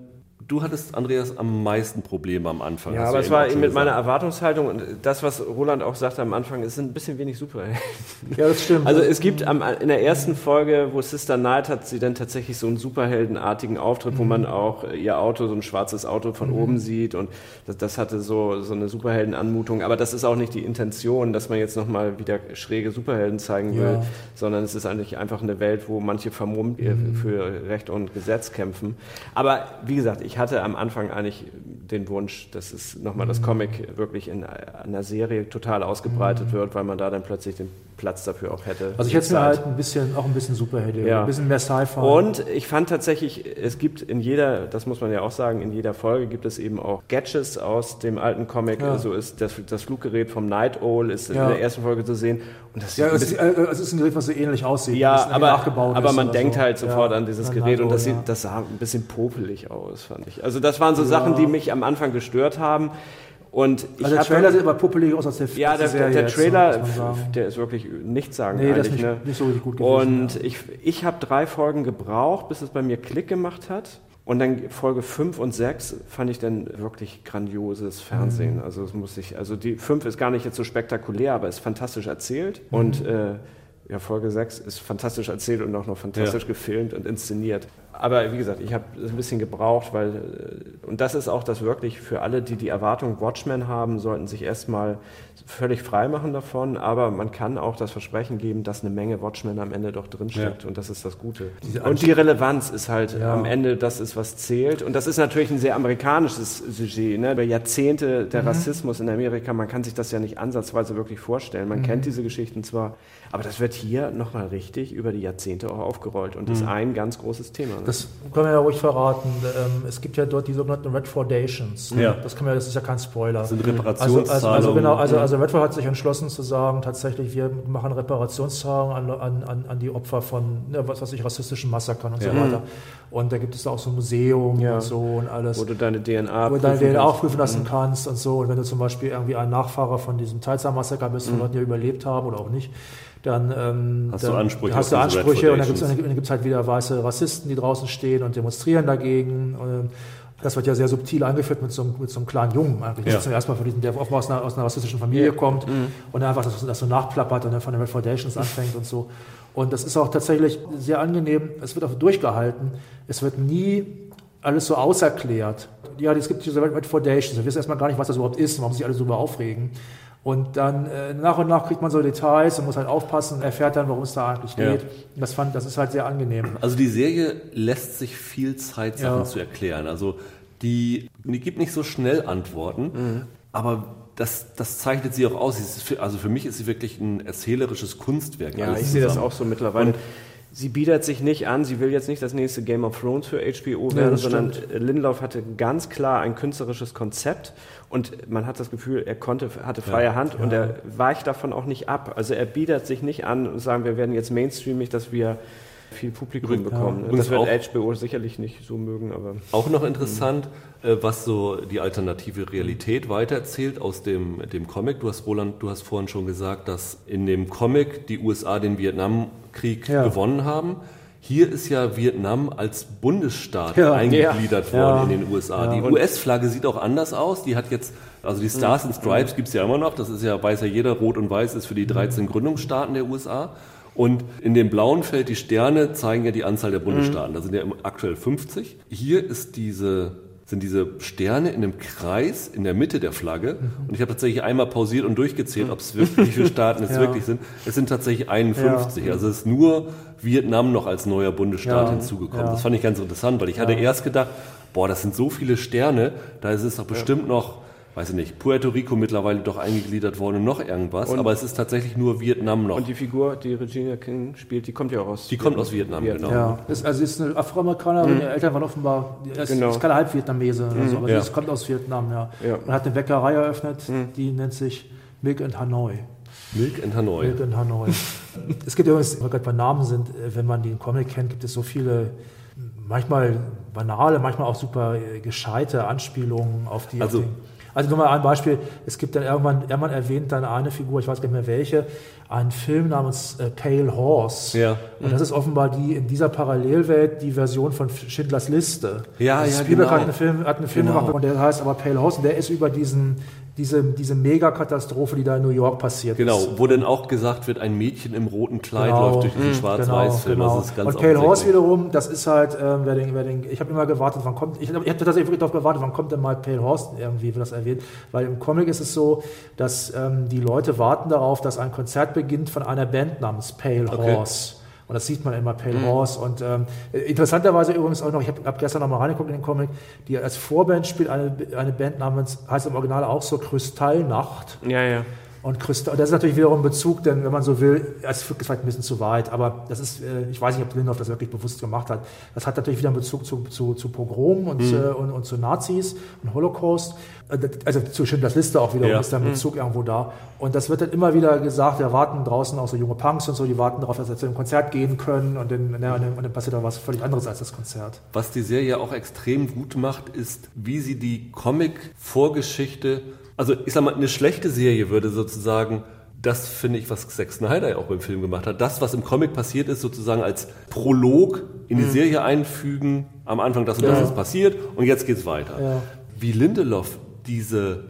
Du hattest, Andreas, am meisten Probleme am Anfang. Ja, aber es war eben mit meiner Erwartungshaltung und das, was Roland auch sagte am Anfang, es sind ein bisschen wenig Superhelden. Ja, das stimmt. Also es gibt am, in der ersten Folge, wo Sister Night hat sie dann tatsächlich so einen superheldenartigen Auftritt, mhm. wo man auch ihr Auto, so ein schwarzes Auto von mhm. oben sieht und das, das, hatte so, so eine Superheldenanmutung. Aber das ist auch nicht die Intention, dass man jetzt nochmal wieder schräge Superhelden zeigen will, ja. sondern es ist eigentlich einfach eine Welt, wo manche vermummt mhm. für Recht und Gesetz kämpfen. Aber wie gesagt, ich hatte am Anfang eigentlich den Wunsch, dass es nochmal das mhm. Comic wirklich in einer Serie total ausgebreitet mhm. wird, weil man da dann plötzlich den Platz dafür auch hätte. Also ich hätte mir halt ein bisschen, auch ein bisschen Superhelden, ja. ein bisschen mehr Sci-Fi. Und ich fand tatsächlich, es gibt in jeder, das muss man ja auch sagen, in jeder Folge gibt es eben auch Gadgets aus dem alten Comic. Ja. So ist das, das Fluggerät vom Night Owl ist ja. in der ersten Folge zu sehen. Und das ja, es ist, äh, es ist ein Gerät, was so ähnlich aussieht. Ja, aber, aber man denkt so. halt sofort an dieses Gerät und das, sieht, das sah ein bisschen popelig aus, fand ich. Also das waren so Sachen, die mich am Anfang gestört haben. Und ich also der Trailer sieht aber puppelig aus als der Ja, der, der, der Trailer, der ist wirklich nichts sagen. Nee, das ist nicht, ne? nicht so richtig gut gewesen. Und ja. ich, ich habe drei Folgen gebraucht, bis es bei mir Klick gemacht hat. Und dann Folge 5 und 6 fand ich dann wirklich grandioses Fernsehen. Mhm. Also es muss ich, also die 5 ist gar nicht jetzt so spektakulär, aber ist fantastisch erzählt. Mhm. Und äh, ja, Folge 6 ist fantastisch erzählt und auch noch fantastisch ja. gefilmt und inszeniert aber wie gesagt, ich habe es ein bisschen gebraucht, weil, äh, und das ist auch das wirklich für alle, die die Erwartung Watchmen haben, sollten sich erstmal völlig frei machen davon, aber man kann auch das Versprechen geben, dass eine Menge Watchmen am Ende doch drinsteckt ja. und das ist das Gute. und die Relevanz ist halt ja. am Ende, das ist, was zählt und das ist natürlich ein sehr amerikanisches Sujet, ne? über Jahrzehnte der mhm. Rassismus in Amerika, man kann sich das ja nicht ansatzweise wirklich vorstellen, man mhm. kennt diese Geschichten zwar, aber das wird hier nochmal richtig über die Jahrzehnte auch aufgerollt und mhm. ist ein ganz großes Thema. Ne? Das können wir ja ruhig verraten. Ähm, es gibt ja dort die sogenannten Red Foundations. Ja. Das, kann man, das ist ja kein Spoiler. Das sind Reparationszahlungen. Also, also, also, genau, also, also Redford hat sich entschlossen zu sagen, tatsächlich, wir machen Reparationszahlungen an, an, an die Opfer von, ne, was weiß ich, rassistischen Massakern und ja. so weiter. Und da gibt es da auch so ein Museum ja. und so und alles. Wo du deine DNA Wo du deine DNA auch prüfen lassen mhm. kannst und so. Und wenn du zum Beispiel irgendwie ein Nachfahrer von diesem Tulsa-Massaker bist, mhm. von Leuten, die überlebt haben oder auch nicht, dann ähm, hast dann du Ansprüche, hast du Ansprüche und dann gibt es halt wieder weiße Rassisten, die draußen stehen und demonstrieren dagegen. Und das wird ja sehr subtil eingeführt mit so, einem, mit so einem kleinen Jungen eigentlich. Ja. Das ist zum ersten Mal von diesem, der offenbar aus einer, aus einer rassistischen Familie ja. kommt mhm. und dann einfach das, das so nachplappert und dann von den Red Foundations anfängt und so. Und das ist auch tatsächlich sehr angenehm. Es wird auch durchgehalten. Es wird nie alles so auserklärt. Ja, es gibt diese Red Foundations. Wir wissen erstmal gar nicht, was das überhaupt ist und warum sich alle so aufregen. Und dann äh, nach und nach kriegt man so Details und muss halt aufpassen und erfährt dann, worum es da eigentlich geht. Ja. Das fand, das ist halt sehr angenehm. Also die Serie lässt sich viel Zeit, Sachen ja. zu erklären. Also die, die gibt nicht so schnell Antworten, mhm. aber das, das zeichnet sie auch aus. Für, also für mich ist sie wirklich ein erzählerisches Kunstwerk. Ja, ich sehe das auch so mittlerweile. Und sie bietet sich nicht an, sie will jetzt nicht das nächste Game of Thrones für HBO werden, ja, sondern stimmt. Lindelof hatte ganz klar ein künstlerisches Konzept und man hat das Gefühl, er konnte, hatte freie ja, Hand ja. und er weicht davon auch nicht ab. Also er bietet sich nicht an und sagen, wir werden jetzt mainstreamig, dass wir viel Publikum bekommen. Ja. Das wird HBO sicherlich nicht so mögen, aber. Auch noch interessant, mhm. was so die alternative Realität weitererzählt aus dem, dem Comic. Du hast, Roland, du hast vorhin schon gesagt, dass in dem Comic die USA den Vietnamkrieg ja. gewonnen haben. Hier ist ja Vietnam als Bundesstaat ja, eingegliedert worden in den USA. Die US-Flagge sieht auch anders aus. Die hat jetzt, also die Stars and Stripes gibt es ja immer noch. Das ist ja, weiß ja jeder, Rot und Weiß ist für die 13 Gründungsstaaten der USA. Und in dem blauen Feld, die Sterne zeigen ja die Anzahl der Bundesstaaten. Da sind ja aktuell 50. Hier ist diese sind diese Sterne in einem Kreis in der Mitte der Flagge. Mhm. Und ich habe tatsächlich einmal pausiert und durchgezählt, ob es wirklich, wie viele Staaten es ja. wirklich sind. Es sind tatsächlich 51. Ja. Also es ist nur Vietnam noch als neuer Bundesstaat ja. hinzugekommen. Das fand ich ganz interessant, weil ich hatte erst gedacht, boah, das sind so viele Sterne, da ist es doch bestimmt noch weiß ich nicht, Puerto Rico mittlerweile doch eingegliedert worden und noch irgendwas, und aber es ist tatsächlich nur Vietnam noch. Und die Figur, die Regina King spielt, die kommt ja auch aus Die kommt aus Vietnam, Vietnam. genau. Ja, ist, also ist eine Afroamerikanerin, mhm. ihre Eltern waren offenbar, ist, genau. ist keine Halbvietnamese oder so, mhm. aber ja. sie kommt aus Vietnam, ja. ja. Und hat eine Bäckerei eröffnet, mhm. die nennt sich Milk and Hanoi. Milk and Hanoi. Milk and Hanoi. es gibt übrigens, weil gerade bei Namen sind, äh, wenn man den Comic kennt, gibt es so viele manchmal banale, manchmal auch super äh, gescheite Anspielungen auf die. Also, auf den, also nur mal ein Beispiel, es gibt dann irgendwann, irgendwann erwähnt dann eine Figur, ich weiß gar nicht mehr welche, einen Film namens äh, Pale Horse. Ja. Und das ist offenbar die in dieser Parallelwelt die Version von Schindlers Liste. Ja, also ja, Spielberg genau. hat einen Film, hat einen Film genau. gemacht und der heißt aber Pale Horse und der ist über diesen diese, diese Megakatastrophe, die da in New York passiert genau, ist. Genau, wo dann auch gesagt wird, ein Mädchen im roten Kleid genau, läuft durch diesen mhm, Schwarz-Weiß-Film. Genau, genau. Also und Pale Horse wiederum, das ist halt, ähm, wer den, wer den, ich habe immer gewartet, wann kommt, ich, ich habe tatsächlich wirklich darauf gewartet, wann kommt denn mal Pale Horse irgendwie, wird das erwähnt, weil im Comic ist es so, dass ähm, die Leute warten darauf, dass ein Konzert beginnt von einer Band namens Pale okay. Horse. Und das sieht man immer, Pale mhm. Horse. Und ähm, interessanterweise übrigens auch noch, ich habe hab gestern noch mal reingeguckt in den Comic, die als Vorband spielt eine, eine Band namens, heißt im Original auch so Kristallnacht. Ja, ja. Und Christa, das ist natürlich wiederum Bezug, denn wenn man so will, es ist vielleicht ein bisschen zu weit, aber das ist, äh, ich weiß nicht, ob Lindorf das wirklich bewusst gemacht hat. Das hat natürlich wieder einen Bezug zu, zu, zu Pogromen und, mhm. und, und, zu Nazis und Holocaust. Äh, also zu Schindlers Liste auch wiederum ja. ist da ein mhm. Bezug mhm. irgendwo da. Und das wird dann immer wieder gesagt, wir warten draußen auch so junge Punks und so, die warten darauf, dass sie zu einem Konzert gehen können und dann, ja, und dann passiert da was völlig anderes als das Konzert. Was die Serie auch extrem gut macht, ist, wie sie die Comic-Vorgeschichte also ich sag mal, eine schlechte Serie würde sozusagen das finde ich, was Zack Snyder ja auch beim Film gemacht hat. Das, was im Comic passiert ist, sozusagen als Prolog in die mhm. Serie einfügen. Am Anfang das und das ist passiert und jetzt geht's weiter. Ja. Wie Lindelof diese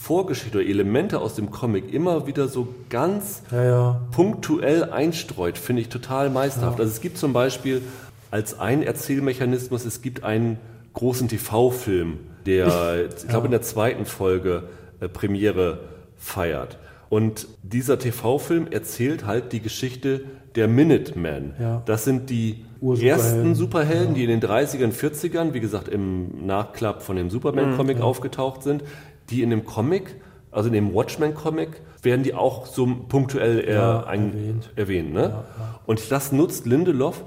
Vorgeschichte oder Elemente aus dem Comic immer wieder so ganz ja, ja. punktuell einstreut, finde ich total meisterhaft. Also es gibt zum Beispiel als ein Erzählmechanismus, es gibt einen großen TV-Film, der, ich glaube in der zweiten Folge Premiere feiert. Und dieser TV-Film erzählt halt die Geschichte der Minutemen. Ja. Das sind die ersten Superhelden, ja. die in den 30ern, 40ern, wie gesagt, im Nachklapp von dem Superman-Comic mhm, aufgetaucht sind, die in dem Comic, also in dem Watchmen-Comic, werden die auch so punktuell ja, erwähnt. erwähnt ne? Und das nutzt Lindelof,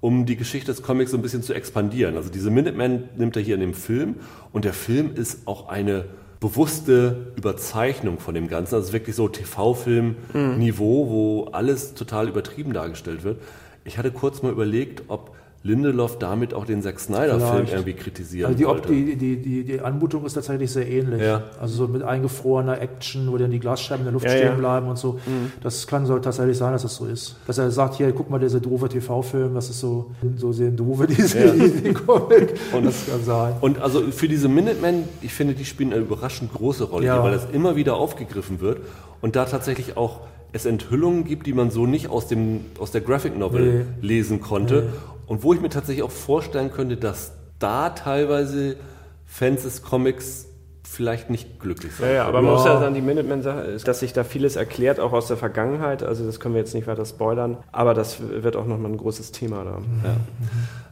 um die Geschichte des Comics so ein bisschen zu expandieren. Also diese Minutemen nimmt er hier in dem Film und der Film ist auch eine bewusste Überzeichnung von dem Ganzen. Also wirklich so TV-Film-Niveau, wo alles total übertrieben dargestellt wird. Ich hatte kurz mal überlegt, ob Lindelof damit auch den Zack Snyder-Film irgendwie kritisieren also die, wollte. Die, die, die, die Anmutung ist tatsächlich sehr ähnlich. Ja. Also so mit eingefrorener Action, wo dann die Glasscheiben in der Luft ja, stehen ja. bleiben und so. Mhm. Das kann soll tatsächlich sein, dass das so ist. Dass er sagt, hier, guck mal, dieser doofe TV-Film, das ist so, so sehen doofe diese ja. die Comic. Und das kann sein. Und also für diese Minutemen, ich finde, die spielen eine überraschend große Rolle, hier, weil das immer wieder aufgegriffen wird und da tatsächlich auch es Enthüllungen gibt, die man so nicht aus, dem, aus der Graphic Novel nee. lesen konnte. Nee. Und wo ich mir tatsächlich auch vorstellen könnte, dass da teilweise Fans des Comics vielleicht nicht glücklich sind. Ja, ja aber man muss ja sagen, die Minuteman-Sache ist, dass sich da vieles erklärt, auch aus der Vergangenheit. Also das können wir jetzt nicht weiter spoilern, aber das wird auch nochmal ein großes Thema da. Ja.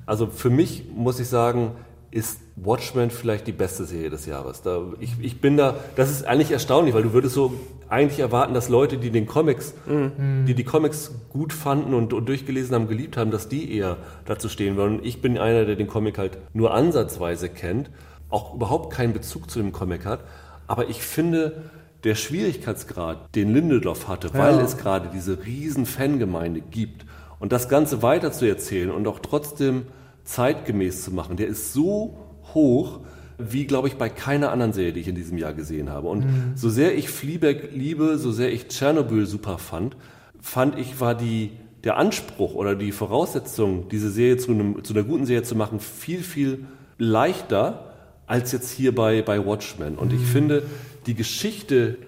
Also für mich muss ich sagen, ist Watchmen vielleicht die beste Serie des Jahres. Da, ich, ich bin da, das ist eigentlich erstaunlich, weil du würdest so eigentlich erwarten, dass Leute, die den Comics, mhm. die die Comics gut fanden und, und, durchgelesen haben, geliebt haben, dass die eher dazu stehen würden. Ich bin einer, der den Comic halt nur ansatzweise kennt, auch überhaupt keinen Bezug zu dem Comic hat. Aber ich finde, der Schwierigkeitsgrad, den Lindelof hatte, weil ja. es gerade diese riesen Fangemeinde gibt Und das Ganze weiter zu erzählen und auch trotzdem zeitgemäß zu machen, der ist so hoch, wie, glaube ich, bei keiner anderen Serie, die ich in diesem Jahr gesehen habe. Und mhm. so sehr ich Fleabag liebe, so sehr ich Tschernobyl super fand, fand ich, war die, der Anspruch oder die Voraussetzung, diese Serie zu, einem, zu einer guten Serie zu machen, viel, viel leichter als jetzt hier bei, bei Watchmen. Und mhm. ich finde, die Geschichte,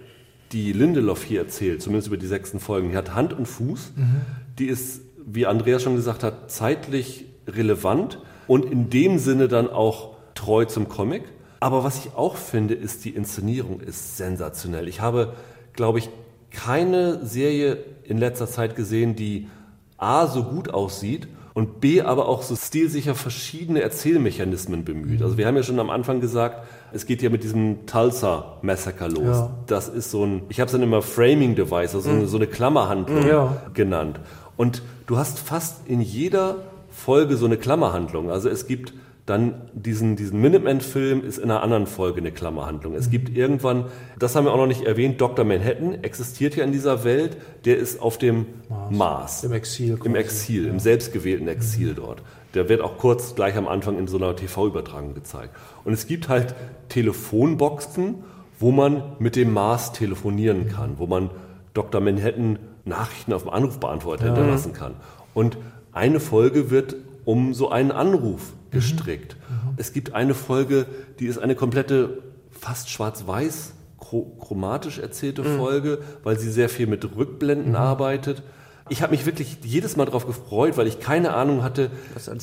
die Lindelof hier erzählt, zumindest über die sechsten Folgen, die hat Hand und Fuß. Mhm. Die ist, wie Andreas schon gesagt hat, zeitlich relevant und in dem Sinne dann auch treu zum Comic. Aber was ich auch finde, ist, die Inszenierung ist sensationell. Ich habe, glaube ich, keine Serie in letzter Zeit gesehen, die A so gut aussieht und B aber auch so stilsicher verschiedene Erzählmechanismen bemüht. Also wir haben ja schon am Anfang gesagt, es geht ja mit diesem Tulsa Massacre los. Ja. Das ist so ein, ich habe es dann immer Framing Device, also mhm. so eine Klammerhandlung ja. genannt. Und du hast fast in jeder Folge so eine Klammerhandlung. Also es gibt dann diesen, diesen Minuteman-Film ist in einer anderen Folge eine Klammerhandlung. Es gibt irgendwann, das haben wir auch noch nicht erwähnt, Dr. Manhattan existiert ja in dieser Welt, der ist auf dem Mars. Mars Im Exil. Quasi. Im Exil, ja. im selbstgewählten Exil mhm. dort. Der wird auch kurz gleich am Anfang in so einer TV-Übertragung gezeigt. Und es gibt halt Telefonboxen, wo man mit dem Mars telefonieren kann, wo man Dr. Manhattan Nachrichten auf dem Anrufbeantworter ja. hinterlassen kann. Und eine Folge wird um so einen Anruf gestrickt. Mhm. Es gibt eine Folge, die ist eine komplette, fast schwarz-weiß, chromatisch erzählte mhm. Folge, weil sie sehr viel mit Rückblenden mhm. arbeitet. Ich habe mich wirklich jedes Mal darauf gefreut, weil ich keine Ahnung hatte,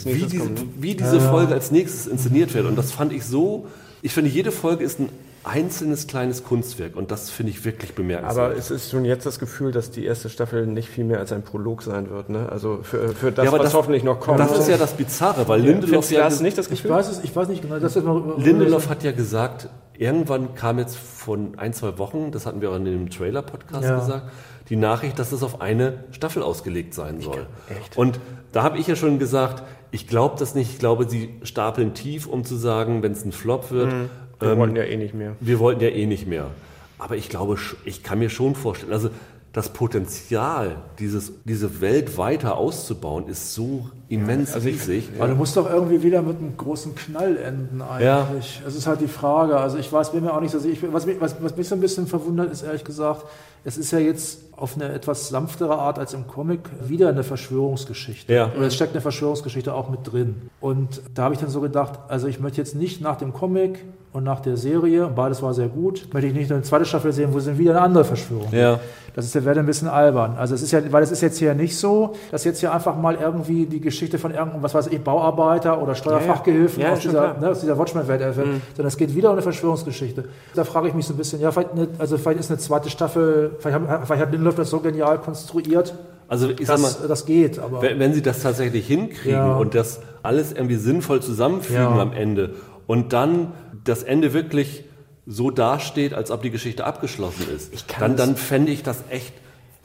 wie diese, ne? wie diese ja. Folge als nächstes inszeniert wird. Und das fand ich so, ich finde, jede Folge ist ein einzelnes kleines Kunstwerk und das finde ich wirklich bemerkenswert. Aber es ist schon jetzt das Gefühl, dass die erste Staffel nicht viel mehr als ein Prolog sein wird, ne? Also für, für das, ja, was das, hoffentlich noch kommt. Das ist ja das Bizarre, weil ja, Lindelof ja das nicht das Gefühl. Ich weiß es, ich weiß nicht genau. Das ist mal, Lindelof hat ja gesagt, irgendwann kam jetzt von ein zwei Wochen, das hatten wir auch in dem Trailer-Podcast ja. gesagt, die Nachricht, dass es auf eine Staffel ausgelegt sein soll. Echt? Und da habe ich ja schon gesagt, ich glaube das nicht. Ich glaube, sie stapeln tief, um zu sagen, wenn es ein Flop wird, mhm wir ähm, wollten ja eh nicht mehr. Wir wollten ja eh nicht mehr. Aber ich glaube, ich kann mir schon vorstellen, also das Potenzial, dieses, diese Welt weiter auszubauen, ist so immens also riesig. Aber du musst doch irgendwie wieder mit einem großen Knall enden eigentlich. Ja. Es ist halt die Frage. Also ich weiß, bin mir auch nicht so sicher. Was, was, was mich so ein bisschen verwundert, ist ehrlich gesagt, es ist ja jetzt auf eine etwas sanftere Art als im Comic wieder eine Verschwörungsgeschichte. Ja. Oder es steckt eine Verschwörungsgeschichte auch mit drin. Und da habe ich dann so gedacht, also ich möchte jetzt nicht nach dem Comic und nach der Serie, beides war sehr gut, möchte ich nicht eine zweite Staffel sehen, wo es wieder eine andere Verschwörung ja. Das ist, wäre ein bisschen albern. Also es ist ja, weil es ist jetzt hier nicht so, dass jetzt hier einfach mal irgendwie die Geschichte von irgendeinem, was weiß ich, Bauarbeiter oder Steuerfachgehilfen ja, ja. aus, dieser, ne, aus dieser Watchmen-Welt erfährt, mhm. sondern es geht wieder um eine Verschwörungsgeschichte. Da frage ich mich so ein bisschen, ja, vielleicht, eine, also vielleicht ist eine zweite Staffel, vielleicht, haben, vielleicht hat Lindelof das so genial konstruiert, also ich das, sag mal, das geht. Aber wenn, wenn sie das tatsächlich hinkriegen ja. und das alles irgendwie sinnvoll zusammenfügen ja. am Ende und dann das Ende wirklich so dasteht, als ob die Geschichte abgeschlossen ist, dann, dann fände ich das echt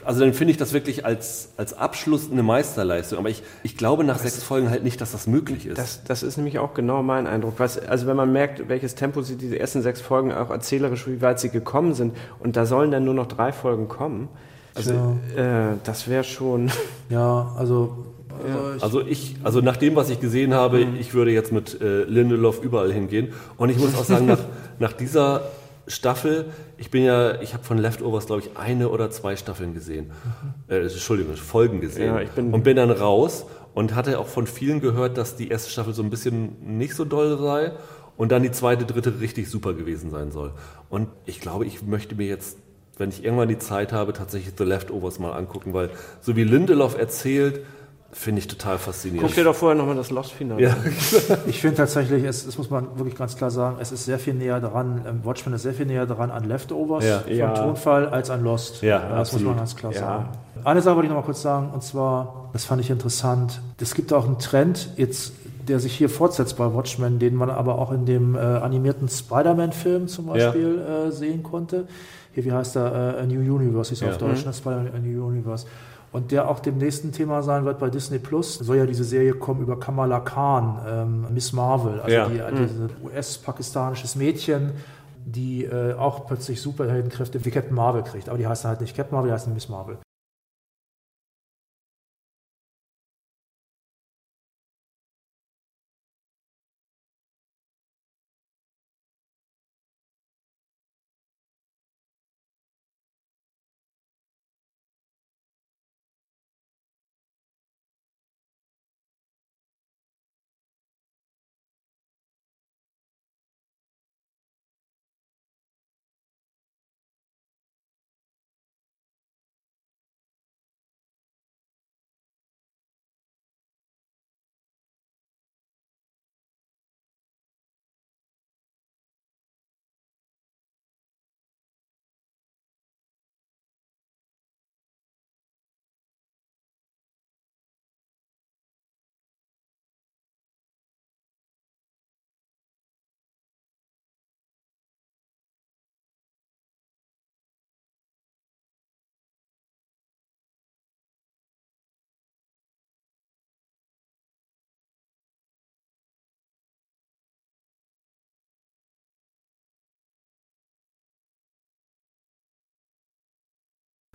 also dann finde ich das wirklich als, als Abschluss eine Meisterleistung. Aber ich, ich glaube nach sechs Folgen halt nicht, dass das möglich ist. Das, das ist nämlich auch genau mein Eindruck. Was, also wenn man merkt, welches Tempo sie diese ersten sechs Folgen auch erzählerisch, wie weit sie gekommen sind, und da sollen dann nur noch drei Folgen kommen. Also äh, das wäre schon. Ja, also ja. Also ich, also nach dem, was ich gesehen habe, mhm. ich würde jetzt mit äh, Lindelof überall hingehen. Und ich muss auch sagen, nach, nach dieser Staffel, ich bin ja, ich habe von Leftovers, glaube ich, eine oder zwei Staffeln gesehen. Mhm. Äh, Entschuldigung, Folgen gesehen. Ja, bin und bin dann raus und hatte auch von vielen gehört, dass die erste Staffel so ein bisschen nicht so doll sei und dann die zweite, dritte richtig super gewesen sein soll. Und ich glaube, ich möchte mir jetzt wenn ich irgendwann die Zeit habe, tatsächlich The Leftovers mal angucken, weil so wie Lindelof erzählt, Finde ich total faszinierend. Guck dir doch vorher nochmal das Lost-Finale ja. Ich finde tatsächlich, es, das muss man wirklich ganz klar sagen, es ist sehr viel näher dran, ähm, Watchmen ist sehr viel näher dran an Leftovers ja. vom ja. Tonfall als an Lost. Ja, das absolut. muss man ganz klar sagen. Eine Sache wollte ich noch mal kurz sagen, und zwar, das fand ich interessant, es gibt auch einen Trend, jetzt der sich hier fortsetzt bei Watchmen, den man aber auch in dem äh, animierten Spider-Man-Film zum Beispiel äh, sehen konnte. Hier, wie heißt der? Äh, A New Universe ja. auf Deutsch, mhm. Ne? Spider-Man A New Universe und der auch dem nächsten Thema sein wird bei Disney Plus. Soll ja diese Serie kommen über Kamala Khan, ähm, Miss Marvel, also ja. die, mhm. diese US-pakistanisches Mädchen, die äh, auch plötzlich Superheldenkräfte wie Captain Marvel kriegt. Aber die heißt halt nicht Captain Marvel, die heißt Miss Marvel.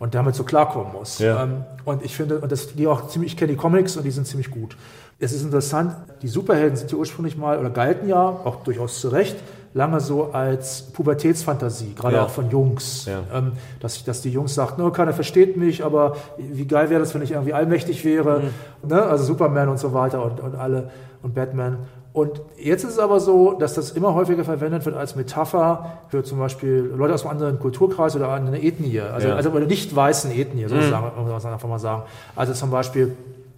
Und damit so klarkommen muss. Ja. Ähm, und ich finde, und das, die auch ziemlich, ich kenne die Comics und die sind ziemlich gut. Es ist interessant, die Superhelden sind ja ursprünglich mal oder galten ja auch durchaus zu Recht lange so als Pubertätsfantasie, gerade ja. auch von Jungs. Ja. Ähm, dass, dass die Jungs sagten, no, keiner versteht mich, aber wie geil wäre das, wenn ich irgendwie allmächtig wäre. Mhm. Ne? Also Superman und so weiter und, und alle und Batman. Und jetzt ist es aber so, dass das immer häufiger verwendet wird als Metapher für zum Beispiel Leute aus einem anderen Kulturkreis oder einer Ethnie, also, ja. also einer nicht weißen Ethnie, sozusagen, mhm. muss man einfach mal sagen. Also zum Beispiel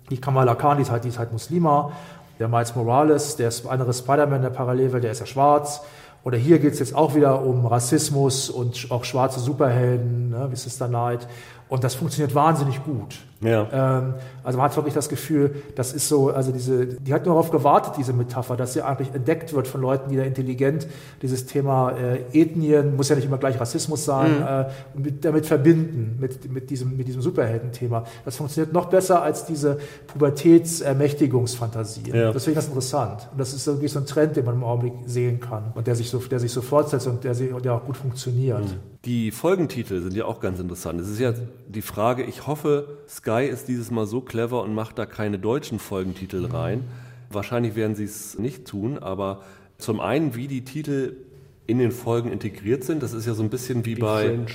die Kamala Khan, die ist halt, die ist halt Muslima, der Miles Morales, der ist andere Spider-Man der Parallelwelt, der ist ja schwarz. Oder hier geht es jetzt auch wieder um Rassismus und auch schwarze Superhelden, ne, wie Sister Night. Und das funktioniert wahnsinnig gut. Ja. Ähm, also man hat wirklich das Gefühl, das ist so, also diese, die hat nur darauf gewartet, diese Metapher, dass sie eigentlich entdeckt wird von Leuten, die da intelligent dieses Thema äh, Ethnien, muss ja nicht immer gleich Rassismus sein, mhm. äh, mit, damit verbinden, mit, mit diesem, mit diesem Superheldenthema. Das funktioniert noch besser als diese Pubertätsermächtigungsfantasie. Ja. Deswegen ist das interessant. Und das ist irgendwie so ein Trend, den man im Augenblick sehen kann und der sich so, der sich so fortsetzt und der, der auch gut funktioniert. Mhm. Die Folgentitel sind ja auch ganz interessant. Es ist ja die Frage, ich hoffe, Sky ist dieses Mal so clever und macht da keine deutschen Folgentitel rein. Wahrscheinlich werden sie es nicht tun, aber zum einen, wie die Titel in den Folgen integriert sind, das ist ja so ein bisschen wie, bei Fringe.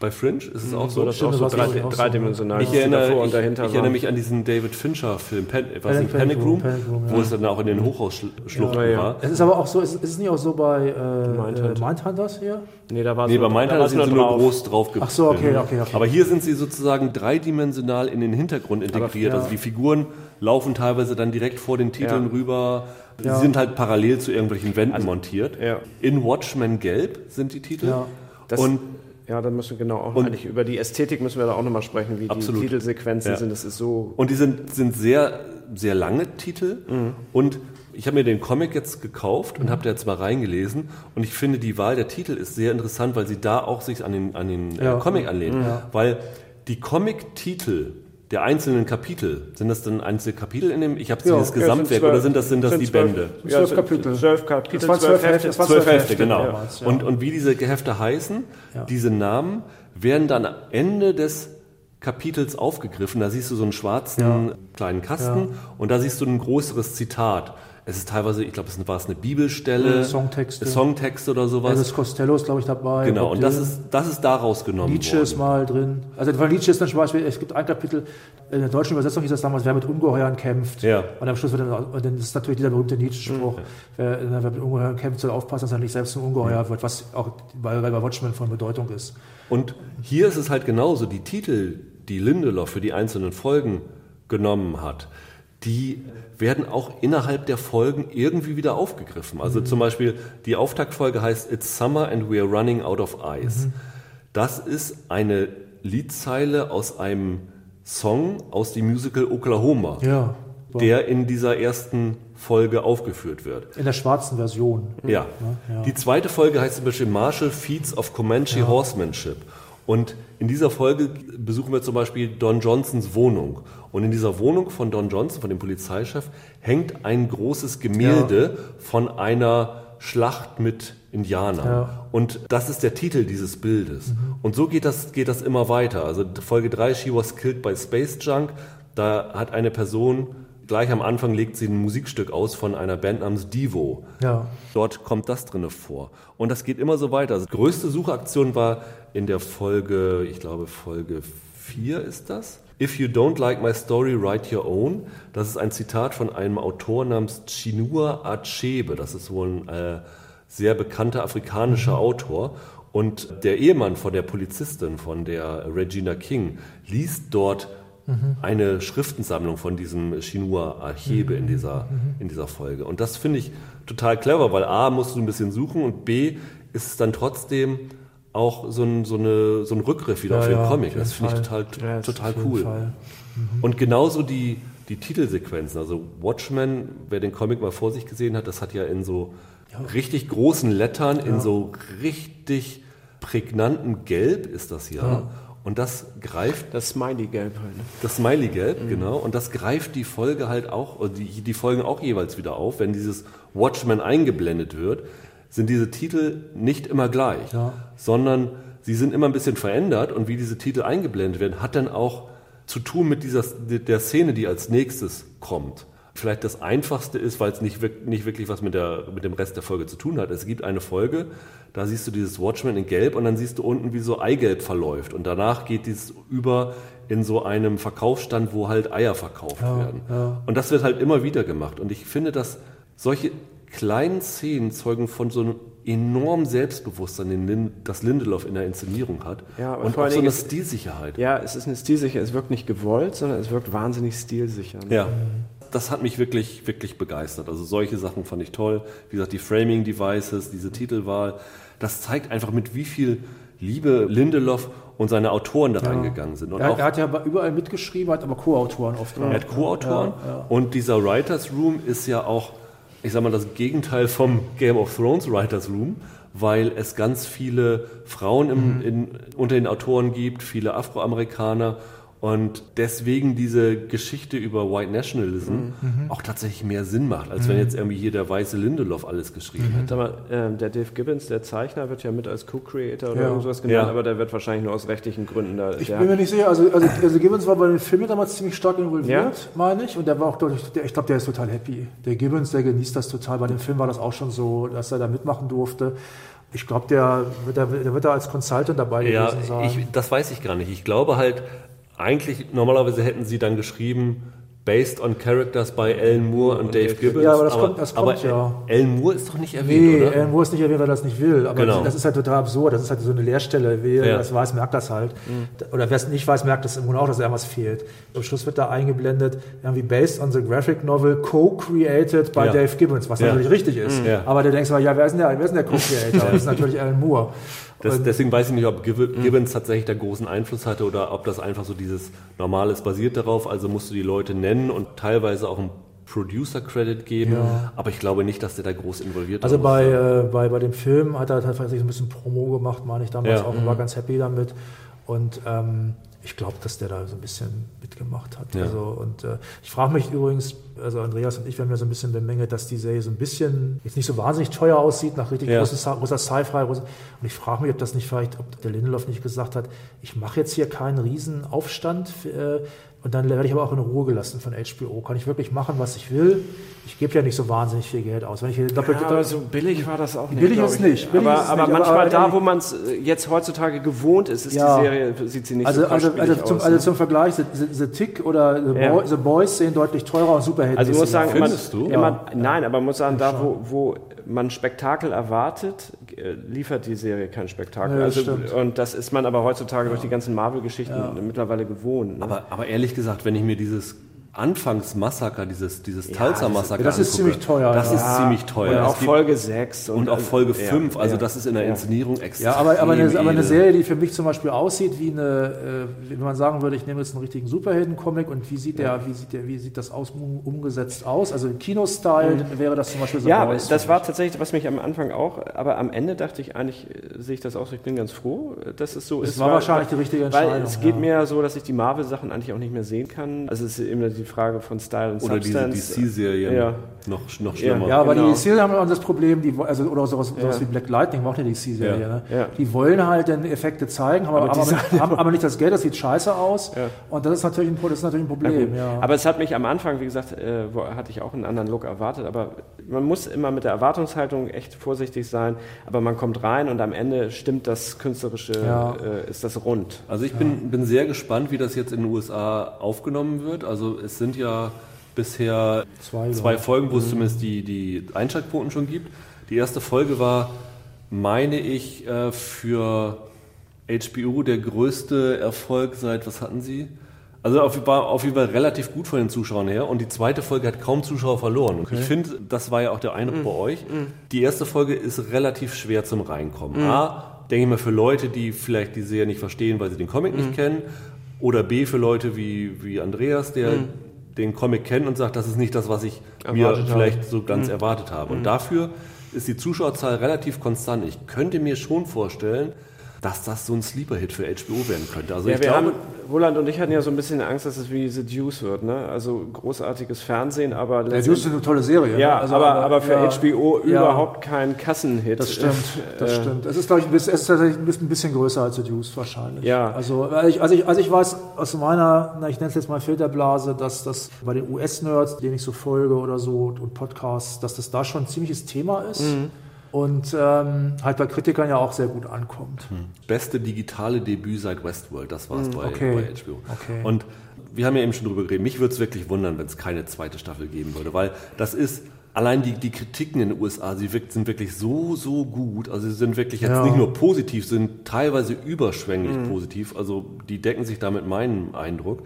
Bei Fringe ist es mhm, auch so. Das ist auch so drei, dreidimensional. Ich, erinnere, ich, ich erinnere mich an diesen David Fincher-Film, Pan, was Panic, Panic Room, Panic Room ja. wo es dann auch in den Hochhausschluchten ja, ja. war. Es ist aber auch so, ist, ist es nicht auch so bei äh, Mindhunters Mind hier? Nee, da war nee, bei Mindhunters sind sie nur drauf. groß drauf Ach so, okay, okay, okay. Aber hier sind sie sozusagen dreidimensional in den Hintergrund integriert. Aber, also die Figuren laufen teilweise dann direkt vor den Titeln rüber. Sie sind halt parallel zu irgendwelchen Wänden also, montiert. In Watchmen Gelb sind die Titel. Das und ja, dann müssen wir genau auch und eigentlich über die Ästhetik müssen wir da auch nochmal sprechen, wie absolut. die Titelsequenzen ja. sind. Das ist so. Und die sind, sind sehr, sehr lange Titel. Mhm. Und ich habe mir den Comic jetzt gekauft und mhm. habe da jetzt mal reingelesen. Und ich finde, die Wahl der Titel ist sehr interessant, weil sie da auch sich an den, an den äh, ja. Comic anlehnt. Mhm. Weil die Comic-Titel der einzelnen Kapitel. Sind das dann einzelne Kapitel in dem, ich habe ja, das Gesamtwerk zwölf, oder sind das, sind das die zwölf, Bände? Zwölf ja, Kapitel. Zwölf Kapitel, zwölf, zwölf Hefte. Zwölf Hefte, genau. Ja. Und, und wie diese Hefte heißen, diese Namen werden dann am Ende des Kapitels aufgegriffen. Da siehst du so einen schwarzen kleinen Kasten und da siehst du ein größeres Zitat. Es ist teilweise, ich glaube, es war es eine Bibelstelle, ja, Songtexte. Songtexte oder sowas. Elvis Costello ist, glaube ich, dabei. Genau, und das ist, das ist daraus genommen Nietzsche worden. ist mal drin. Also von Nietzsche ist dann zum Beispiel, es gibt ein Kapitel, in der deutschen Übersetzung hieß das damals, wer mit Ungeheuern kämpft. Ja. Und am Schluss wird dann, und dann ist natürlich dieser berühmte Nietzsche-Spruch, ja. wer, wer, mit Ungeheuern kämpft, soll aufpassen, dass er nicht selbst ein Ungeheuer ja. wird, was auch bei, bei Watchmen von Bedeutung ist. Und hier ist es halt genauso, die Titel, die Lindelof für die einzelnen Folgen genommen hat, die werden auch innerhalb der Folgen irgendwie wieder aufgegriffen. Also mhm. zum Beispiel die Auftaktfolge heißt It's Summer and we are running out of ice. Mhm. Das ist eine Liedzeile aus einem Song aus dem Musical Oklahoma, ja, der in dieser ersten Folge aufgeführt wird. In der schwarzen Version. Ja. ja. Die zweite Folge heißt zum Beispiel Marshall Feats of Comanche ja. Horsemanship. Und in dieser Folge besuchen wir zum Beispiel Don Johnsons Wohnung. Und in dieser Wohnung von Don Johnson, von dem Polizeichef, hängt ein großes Gemälde ja. von einer Schlacht mit Indianern. Ja. Und das ist der Titel dieses Bildes. Mhm. Und so geht das, geht das immer weiter. Also Folge 3, She was killed by Space Junk. Da hat eine Person, gleich am Anfang legt sie ein Musikstück aus von einer Band namens Divo. Ja. Dort kommt das drinne vor. Und das geht immer so weiter. Also die größte Suchaktion war in der Folge, ich glaube Folge 4 ist das If you don't like my story, write your own. Das ist ein Zitat von einem Autor namens Chinua Achebe. Das ist wohl ein äh, sehr bekannter afrikanischer. Autor. Und der Ehemann von der Polizistin, von der Regina King, liest dort mhm. eine Schriftensammlung von diesem Chinua Achebe mhm. in, dieser, mhm. in dieser Folge. Und das finde ich total clever, weil A, musst du ein bisschen suchen und B, ist es dann trotzdem auch so ein, so eine, so ein Rückgriff wieder ja, auf den ja, Comic. Das finde ich total, ja, total cool. Mhm. Und genauso die, die Titelsequenzen. Also Watchmen, wer den Comic mal vor sich gesehen hat, das hat ja in so richtig großen Lettern, in so richtig prägnanten Gelb ist das ja. Und das greift. Das Smiley-Gelb halt. Ne? Das Smiley-Gelb, mhm. genau. Und das greift die Folge halt auch, die, die Folgen auch jeweils wieder auf, wenn dieses Watchmen eingeblendet wird sind diese Titel nicht immer gleich, ja. sondern sie sind immer ein bisschen verändert und wie diese Titel eingeblendet werden, hat dann auch zu tun mit dieser, der Szene, die als nächstes kommt. Vielleicht das Einfachste ist, weil es nicht, nicht wirklich was mit, der, mit dem Rest der Folge zu tun hat. Es gibt eine Folge, da siehst du dieses Watchmen in Gelb und dann siehst du unten, wie so Eigelb verläuft. Und danach geht dies über in so einem Verkaufsstand, wo halt Eier verkauft ja, werden. Ja. Und das wird halt immer wieder gemacht. Und ich finde, dass solche kleinen Szenen zeugen von so einem enorm Selbstbewusstsein, den das Lindelof in der Inszenierung hat. Ja, und vor auch so eine Stilsicherheit. Ja, es ist eine Stilsicherheit. Es wirkt nicht gewollt, sondern es wirkt wahnsinnig stilsicher. Ja. Das hat mich wirklich, wirklich begeistert. Also solche Sachen fand ich toll. Wie gesagt, die Framing Devices, diese Titelwahl, das zeigt einfach mit wie viel Liebe Lindelof und seine Autoren da reingegangen sind. Und er, er, hat ja überall mitgeschrieben, hat aber Co-Autoren oft. Er hat Co-Autoren ja, ja. und dieser Writers Room ist ja auch ich sag mal, das Gegenteil vom Game of Thrones Writers Room, weil es ganz viele Frauen im, mhm. in, unter den Autoren gibt, viele Afroamerikaner und deswegen diese Geschichte über White Nationalism mhm. auch tatsächlich mehr Sinn macht, als mhm. wenn jetzt irgendwie hier der weiße Lindelof alles geschrieben mhm. hätte. Mal, äh, der Dave Gibbons, der Zeichner, wird ja mit als Co-Creator oder ja. irgendwas genannt, ja. aber der wird wahrscheinlich nur aus rechtlichen Gründen da. Ich bin mir nicht sicher, also, also, also, Gibbons war bei den Filmen damals ziemlich stark involviert, ja. meine ich, und der war auch deutlich, der, ich glaube, der ist total happy. Der Gibbons, der genießt das total. Bei dem Film war das auch schon so, dass er da mitmachen durfte. Ich glaube, der, der, der, wird da als Consultant dabei ja, gewesen sein. Ich, das weiß ich gar nicht. Ich glaube halt, eigentlich, normalerweise hätten sie dann geschrieben, based on characters by Alan Moore und Dave Gibbons. Ja, aber das kommt, das kommt aber ja. Alan Moore ist doch nicht erwähnt, nee, oder? Alan Moore ist nicht erwähnt, weil er das nicht will. Aber genau. das ist halt total absurd. Das ist halt so eine Leerstelle. Wer ja. das weiß, merkt das halt. Mhm. Oder wer es nicht weiß, merkt das im Grunde auch, dass irgendwas fehlt. Am Schluss wird da eingeblendet, irgendwie based on the graphic novel co-created by ja. Dave Gibbons, was natürlich richtig ist. Mhm. Aber du denkst mal, ja, wer ist denn der, wer ist denn der Co-Creator? das ist natürlich Alan Moore. Das, deswegen weiß ich nicht, ob Gibbons tatsächlich da großen Einfluss hatte oder ob das einfach so dieses Normales basiert darauf. Also musst du die Leute nennen und teilweise auch einen Producer-Credit geben. Ja. Aber ich glaube nicht, dass der da groß involviert ist. Also bei, äh, bei, bei dem Film hat er tatsächlich ein bisschen Promo gemacht, meine ich damals ja. auch und war mhm. ganz happy damit. Und ähm, ich glaube, dass der da so ein bisschen mitgemacht hat. Ja. Also, und äh, ich frage mich übrigens, also Andreas und ich, wir haben ja so ein bisschen bemängelt, dass die Serie so ein bisschen jetzt nicht so wahnsinnig teuer aussieht, nach richtig ja. großer, großer Sci-Fi. Und ich frage mich, ob das nicht vielleicht, ob der Lindelof nicht gesagt hat, ich mache jetzt hier keinen riesen Aufstand, äh, und dann werde ich aber auch in Ruhe gelassen von HBO. Kann ich wirklich machen, was ich will? Ich gebe ja nicht so wahnsinnig viel Geld aus. Wenn ich doppelt, ja, aber so billig war das auch nicht. Billig ist nicht. Billig aber, ist aber nicht, manchmal aber da, wo man es äh, jetzt heutzutage gewohnt ist, ist ja. die Serie, sieht sie nicht also, so also, also zum, aus. Also ne? zum Vergleich, The, The Tick oder The, ja. Boy, The, Boys sehen deutlich teurer und Superhelden. Also ich muss sagen, Findest man, du? Man, nein, aber man muss sagen, da wo, wo man Spektakel erwartet, äh, liefert die Serie kein Spektakel. Ja, also, und das ist man aber heutzutage ja. durch die ganzen Marvel-Geschichten ja. mittlerweile gewohnt. Ne? Aber, aber ehrlich gesagt, wenn ich mir dieses Anfangsmassaker, dieses, dieses ja, Talsa-Massaker. Das, das, ist ziemlich teuer. Das ja. ist ziemlich teuer. Und auch Folge 6. Und, und auch Folge 5. Ja, also das ist in der Inszenierung extrem. Ja, aber, aber, eine, aber eine Serie, die für mich zum Beispiel aussieht wie eine, äh, wenn man sagen würde, ich nehme jetzt einen richtigen Superhelden-Comic und wie sieht der, wie sieht der, wie sieht das aus, umgesetzt aus? Also im Kino-Style mhm. wäre das zum Beispiel so. Ja, das war tatsächlich, was mich am Anfang auch, aber am Ende dachte ich eigentlich, äh, sehe ich das auch so, ich bin ganz froh, dass es so das ist. Das war weil, wahrscheinlich die richtige Entscheidung. Weil es geht mir so, dass ich die Marvel-Sachen eigentlich auch nicht mehr sehen kann. Also es ist immer die Frage von Style und Oder Substance. diese DC-Serien. Ja. Noch, noch schlimmer. Ja, aber genau. die DC-Serien haben das Problem, die, also, oder sowas, sowas wie Black Lightning war auch eine DC-Serie. Ja. Ne? Die wollen halt dann Effekte zeigen, haben aber, aber, aber, haben, aber nicht das Geld, das sieht scheiße aus. Und das ist natürlich ein, das ist natürlich ein Problem. Aber es hat mich am Anfang, wie gesagt, äh, hatte ich auch einen anderen Look erwartet. Aber man muss immer mit der Erwartungshaltung echt vorsichtig sein. Aber man kommt rein und am Ende stimmt das Künstlerische, äh, ist das rund. Also ich bin, bin sehr gespannt, wie das jetzt in den USA aufgenommen wird. Also es sind ja bisher zwei, zwei Folgen, wo es mhm. zumindest die, die Einschaltquoten schon gibt. Die erste Folge war, meine ich, äh, für HBO der größte Erfolg seit, was hatten sie? Also auf, war auf jeden Fall relativ gut von den Zuschauern her und die zweite Folge hat kaum Zuschauer verloren. Okay. Ich finde, das war ja auch der Eindruck mm. bei euch. Mm. Die erste Folge ist relativ schwer zum Reinkommen. Mm. A, denke ich mal für Leute, die vielleicht die Serie nicht verstehen, weil sie den Comic nicht kennen. Oder B, für Leute wie, wie Andreas, der den Comic kennt und sagt, das ist nicht das, was ich erwartet mir vielleicht habe. so ganz mhm. erwartet habe. Und mhm. dafür ist die Zuschauerzahl relativ konstant. Ich könnte mir schon vorstellen, dass das so ein Sleeper-Hit für HBO werden könnte. Also ja, ich glaube, Roland und ich hatten ja so ein bisschen Angst, dass es wie The Deuce wird, ne? Also großartiges Fernsehen, aber The Deuce ist eine tolle Serie. Ja, ne? also, aber, aber für ja, HBO ja, überhaupt kein Kassenhit. Das stimmt, das äh, stimmt. Es ist, glaube ich, es ist tatsächlich ein bisschen größer als The Deuce wahrscheinlich. Ja. Also, ich, also, ich, also ich weiß aus meiner, na, ich nenne es jetzt mal Filterblase, dass das bei den US-Nerds, denen ich so folge oder so und Podcasts, dass das da schon ein ziemliches Thema ist. Mhm und ähm, halt bei Kritikern ja auch sehr gut ankommt. Hm. Beste digitale Debüt seit Westworld, das war es hm, bei, okay. bei HBO. Okay. Und wir haben ja eben schon drüber geredet, mich würde es wirklich wundern, wenn es keine zweite Staffel geben würde, weil das ist, allein die, die Kritiken in den USA, sie sind wirklich so, so gut, also sie sind wirklich jetzt ja. nicht nur positiv, sind teilweise überschwänglich mhm. positiv, also die decken sich da mit meinem Eindruck.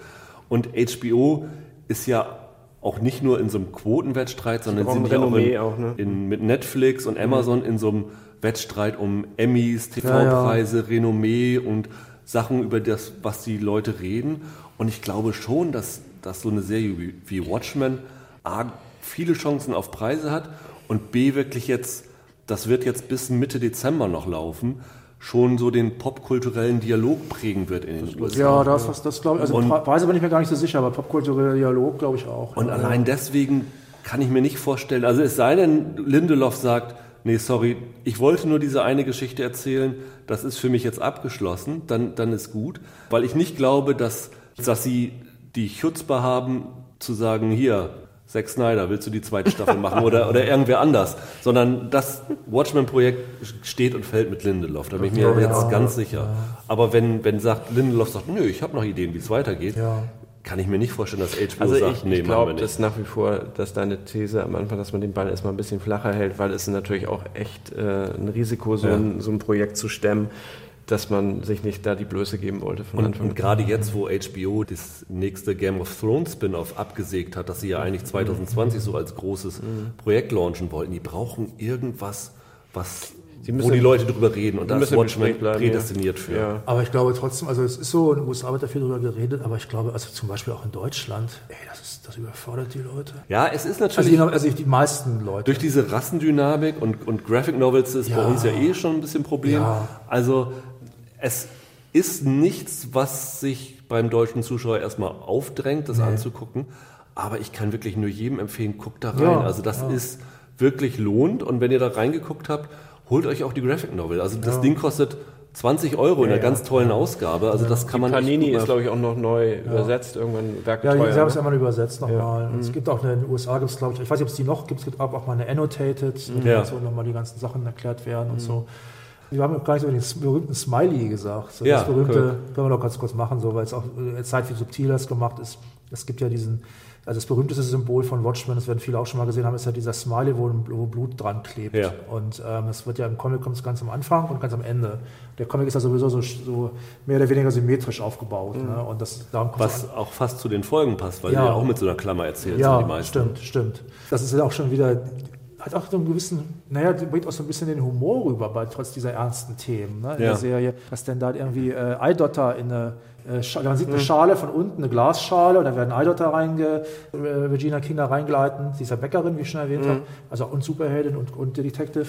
Und HBO ist ja auch nicht nur in so einem Quotenwettstreit, sondern sind ja auch, in, auch ne? in, mit Netflix und Amazon mhm. in so einem Wettstreit um Emmys, TV-Preise, ja, ja. Renommee und Sachen über das, was die Leute reden. Und ich glaube schon, dass, dass so eine Serie wie, wie Watchmen A, viele Chancen auf Preise hat und B, wirklich jetzt, das wird jetzt bis Mitte Dezember noch laufen schon so den popkulturellen Dialog prägen wird in den USA. Ja, das, das, das glaube ich. Also und, Preise bin ich mir gar nicht so sicher, aber popkultureller Dialog glaube ich auch. Und ja. allein deswegen kann ich mir nicht vorstellen, also es sei denn, Lindelof sagt, nee, sorry, ich wollte nur diese eine Geschichte erzählen, das ist für mich jetzt abgeschlossen, dann, dann ist gut, weil ich nicht glaube, dass, dass sie die Chutzpe haben, zu sagen, hier, Zack Snyder, willst du die zweite Staffel machen oder, oder irgendwer anders? Sondern das Watchmen-Projekt steht und fällt mit Lindelof, da bin ich mir ja, jetzt ja, ganz sicher. Ja. Aber wenn, wenn sagt, Lindelof sagt, nö, ich habe noch Ideen, wie es weitergeht, kann ich mir nicht vorstellen, dass HBO also sagt, ich, nee, ich glaube das nach wie vor, dass deine These am Anfang, dass man den Ball erstmal ein bisschen flacher hält, weil es natürlich auch echt äh, ein Risiko, so, ein, so ein Projekt zu stemmen dass man sich nicht da die Blöße geben wollte von und, Anfang. Und gerade jetzt, wo HBO das nächste Game of Thrones Spin-off abgesägt hat, dass sie ja eigentlich 2020 so als großes mhm. Projekt launchen wollten, die brauchen irgendwas, was wo die Leute drüber reden und da ist Watchmen prädestiniert ja. für. Ja. Aber ich glaube trotzdem, also es ist so, in den USA wird dafür drüber geredet, aber ich glaube, also zum Beispiel auch in Deutschland, ey, das, ist, das überfordert die Leute. Ja, es ist natürlich. Also, also die meisten Leute. Durch diese Rassendynamik und, und Graphic Novels ist ja. bei uns ja eh schon ein bisschen ein Problem. Also es ist nichts, was sich beim deutschen Zuschauer erstmal aufdrängt, das nee. anzugucken. Aber ich kann wirklich nur jedem empfehlen, guckt da rein. Ja, also das ja. ist wirklich lohnt. Und wenn ihr da reingeguckt habt, holt euch auch die Graphic Novel. Also das ja. Ding kostet 20 Euro in einer ganz tollen Ausgabe. Also das kann man. Panini ist, glaube ich, auch noch neu übersetzt, irgendwann Ja, sie haben es ne? einmal übersetzt nochmal. Es gibt auch eine, in den USA gibt es, glaube ich, ich weiß nicht, ob es die noch gibt, es gibt auch mal eine Annotated, mhm. wo so nochmal die ganzen Sachen erklärt werden und mhm. so. Wir haben gar nicht über den berühmten Smiley gesagt. So ja, das berühmte, cool. können wir noch ganz kurz machen, so, weil es auch äh, Zeit wie subtil das gemacht ist. Es gibt ja diesen, also das berühmteste Symbol von Watchmen, das werden viele auch schon mal gesehen haben, ist ja dieser Smiley, wo, wo Blut dran klebt. Ja. Und ähm, es wird ja im Comic kommt es ganz am Anfang und ganz am Ende. Der Comic ist ja sowieso so, so mehr oder weniger symmetrisch aufgebaut. Mhm. Ne? Und das, darum Was auch fast zu den Folgen passt, weil ja. ja auch mit so einer Klammer erzählst. Ja, die meisten. stimmt, stimmt. Das ist ja auch schon wieder hat auch so einen gewissen, naja, bringt auch so ein bisschen den Humor rüber, bei, trotz dieser ernsten Themen ne, in ja. der Serie, dass denn da irgendwie äh, Eidotter in eine man sieht eine. Schale von unten, eine Glasschale, und da werden Eidotter reinge, äh, Regina King da reingleiten, sie ist ja Bäckerin, wie ich schon erwähnt mhm. habe, also und Superheldin und, und Detective,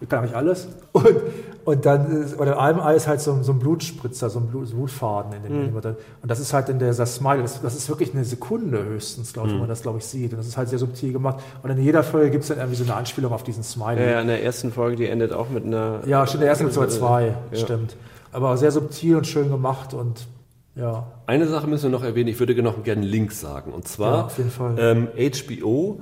ich kann eigentlich alles. Und, und dann, und in einem Ei ist halt so, so ein Blutspritzer, so ein Blut, Blutfaden in dem, mhm. und das ist halt in der Smile, das, das ist wirklich eine Sekunde höchstens, glaube ich, mhm. wenn man das, glaube ich, sieht. Und das ist halt sehr subtil gemacht. Und in jeder Folge gibt es dann irgendwie so eine Anspielung auf diesen Smile. Ja, ja, in der ersten Folge, die endet auch mit einer. Ja, stimmt, in der ersten mit zwei, ja. stimmt. Aber sehr subtil und schön gemacht und ja. Eine Sache müssen wir noch erwähnen, ich würde noch gerne Links sagen. Und zwar ja, ähm, HBO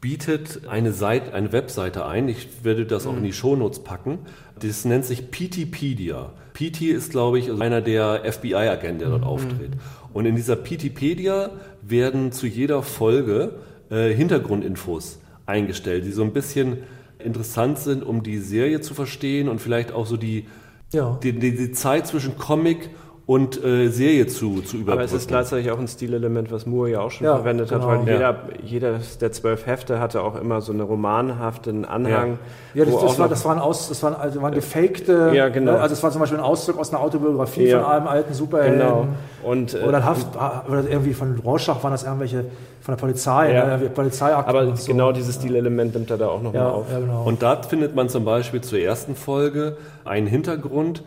bietet eine, Seite, eine Webseite ein, ich werde das mhm. auch in die Shownotes packen. Das nennt sich PTpedia. PT ist, glaube ich, einer der FBI-Agenten, der dort mhm. auftritt. Und in dieser PTpedia werden zu jeder Folge äh, Hintergrundinfos eingestellt, die so ein bisschen interessant sind, um die Serie zu verstehen und vielleicht auch so die, ja. die, die, die Zeit zwischen Comic und äh, Serie zu, zu überbrücken. Aber es ist gleichzeitig auch ein Stilelement, was Moore ja auch schon ja, verwendet genau. hat, weil ja. jeder, jeder der zwölf Hefte hatte auch immer so einen romanhaften Anhang. Ja, ja das, das, war, das waren, aus, das waren, also waren gefakte, ja, genau. Ne? also es war zum Beispiel ein Auszug aus einer Autobiografie von einem alten Superhelden. Genau. Und, äh, oder, Haft, oder irgendwie von Rorschach waren das irgendwelche von der Polizei, ja. ne? Polizeiakten. Aber so. genau dieses Stilelement nimmt er da auch nochmal auf. Genau. Und da findet man zum Beispiel zur ersten Folge einen Hintergrund,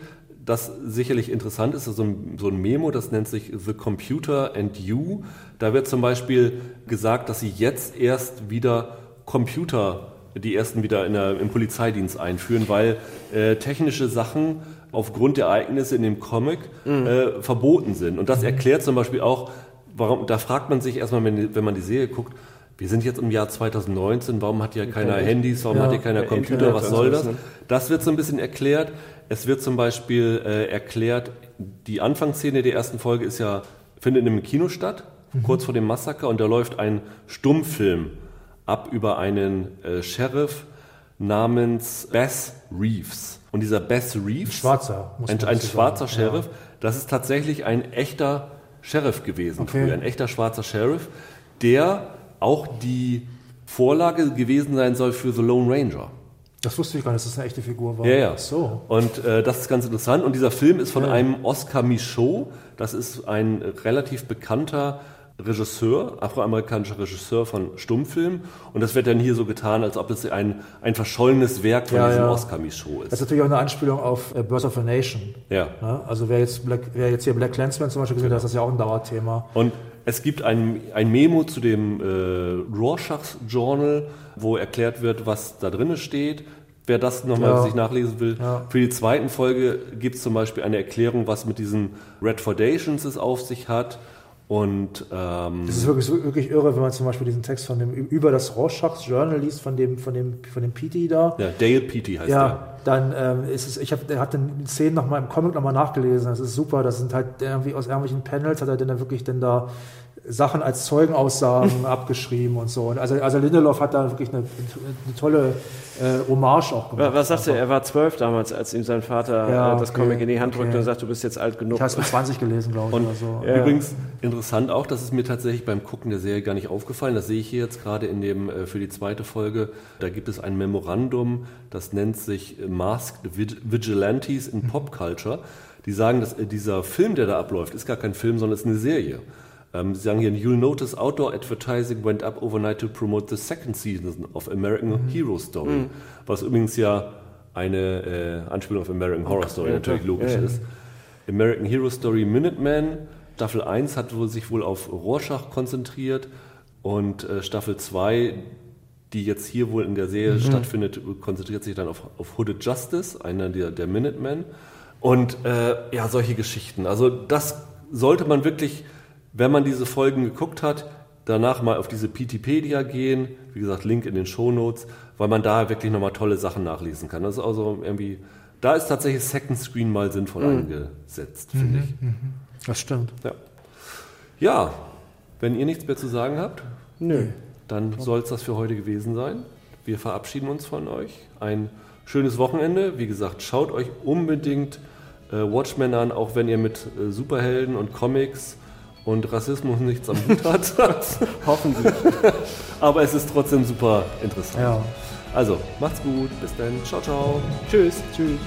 das sicherlich interessant ist, so ein, so ein Memo, das nennt sich The Computer and You. Da wird zum Beispiel gesagt, dass sie jetzt erst wieder Computer, die ersten wieder in der, im Polizeidienst einführen, weil äh, technische Sachen aufgrund der Ereignisse in dem Comic mhm. äh, verboten sind. Und das erklärt zum Beispiel auch, warum, da fragt man sich erstmal, wenn, wenn man die Serie guckt, wir sind jetzt im Jahr 2019, warum hat hier keiner Handys, warum ja, hat hier keiner Computer, was soll das? Das wird so ein bisschen erklärt. Es wird zum Beispiel äh, erklärt, die Anfangsszene der ersten Folge ist ja, findet in einem Kino statt, mhm. kurz vor dem Massaker, und da läuft ein Stummfilm ab über einen äh, Sheriff namens Bess Reeves. Und dieser Bess Reeves, Schwarzer, ein, ein schwarzer sagen. Sheriff, ja. das ist tatsächlich ein echter Sheriff gewesen, okay. früher, ein echter schwarzer Sheriff, der auch die Vorlage gewesen sein soll für The Lone Ranger. Das wusste ich gar nicht, dass das eine echte Figur war. Ja, ja. So. Und äh, das ist ganz interessant. Und dieser Film ist von ja. einem Oscar Michaud. Das ist ein relativ bekannter Regisseur, afroamerikanischer Regisseur von Stummfilmen. Und das wird dann hier so getan, als ob es ein, ein verschollenes Werk von ja, diesem ja. Oscar Michaud ist. Das ist natürlich auch eine Anspielung auf äh, Birth of a Nation. Ja. ja also wer jetzt, Black, wer jetzt hier Black Clansman zum Beispiel gesehen hat, das ist ja auch ein Dauerthema. Und es gibt ein, ein Memo zu dem äh, Rorschach Journal, wo erklärt wird, was da drin steht. Wer das nochmal ja. sich nachlesen will. Ja. Für die zweiten Folge gibt es zum Beispiel eine Erklärung, was mit diesen Red Foundations es auf sich hat. Und ähm, es ist wirklich, wirklich irre, wenn man zum Beispiel diesen Text von dem über das Rorschachs Journal liest von dem von dem von dem Petey da. Ja, Dale Petey heißt ja, der. Dann ähm, ist es, ich habe, er hat den Szenen nochmal im Comic nochmal nachgelesen. Das ist super. Das sind halt irgendwie aus irgendwelchen Panels hat er dann wirklich denn da Sachen als Zeugenaussagen abgeschrieben und so. Also, also Lindelof hat da wirklich eine, eine tolle äh, Hommage auch gemacht. Was sagst du, er war zwölf damals, als ihm sein Vater ja, äh, das okay, Comic in die Hand drückte okay. und sagt, du bist jetzt alt genug. Ich habe es mit 20 gelesen, glaube ich. Und oder so. Ja. Übrigens interessant auch, das ist mir tatsächlich beim Gucken der Serie gar nicht aufgefallen. Das sehe ich hier jetzt gerade in dem äh, für die zweite Folge. Da gibt es ein Memorandum, das nennt sich Masked Vigilantes in Pop Culture. Die sagen, dass äh, dieser Film, der da abläuft, ist gar kein Film, sondern ist eine Serie. Ähm, Sie sagen hier, you'll notice outdoor advertising went up overnight to promote the second season of American mhm. Hero Story. Mhm. Was übrigens ja eine äh, Anspielung auf American Horror Story okay. natürlich logisch ja. ist. American Hero Story Minuteman, Staffel 1 hat sich wohl auf Rorschach konzentriert und äh, Staffel 2, die jetzt hier wohl in der Serie mhm. stattfindet, konzentriert sich dann auf, auf Hooded Justice, einer der, der Minutemen. Und äh, ja, solche Geschichten. Also das sollte man wirklich wenn man diese Folgen geguckt hat, danach mal auf diese Pitipedia gehen, wie gesagt, Link in den Shownotes, weil man da wirklich nochmal tolle Sachen nachlesen kann. Das ist also irgendwie, da ist tatsächlich Second Screen mal sinnvoll mhm. eingesetzt, finde mhm, ich. Mhm. Das stimmt. Ja. ja, wenn ihr nichts mehr zu sagen habt, Nö. dann soll es das für heute gewesen sein. Wir verabschieden uns von euch. Ein schönes Wochenende. Wie gesagt, schaut euch unbedingt äh, Watchmen an, auch wenn ihr mit äh, Superhelden und Comics und Rassismus nichts am Hut hat. Hoffentlich. Aber es ist trotzdem super interessant. Ja. Also, macht's gut. Bis dann. Ciao, ciao. Tschüss. Tschüss.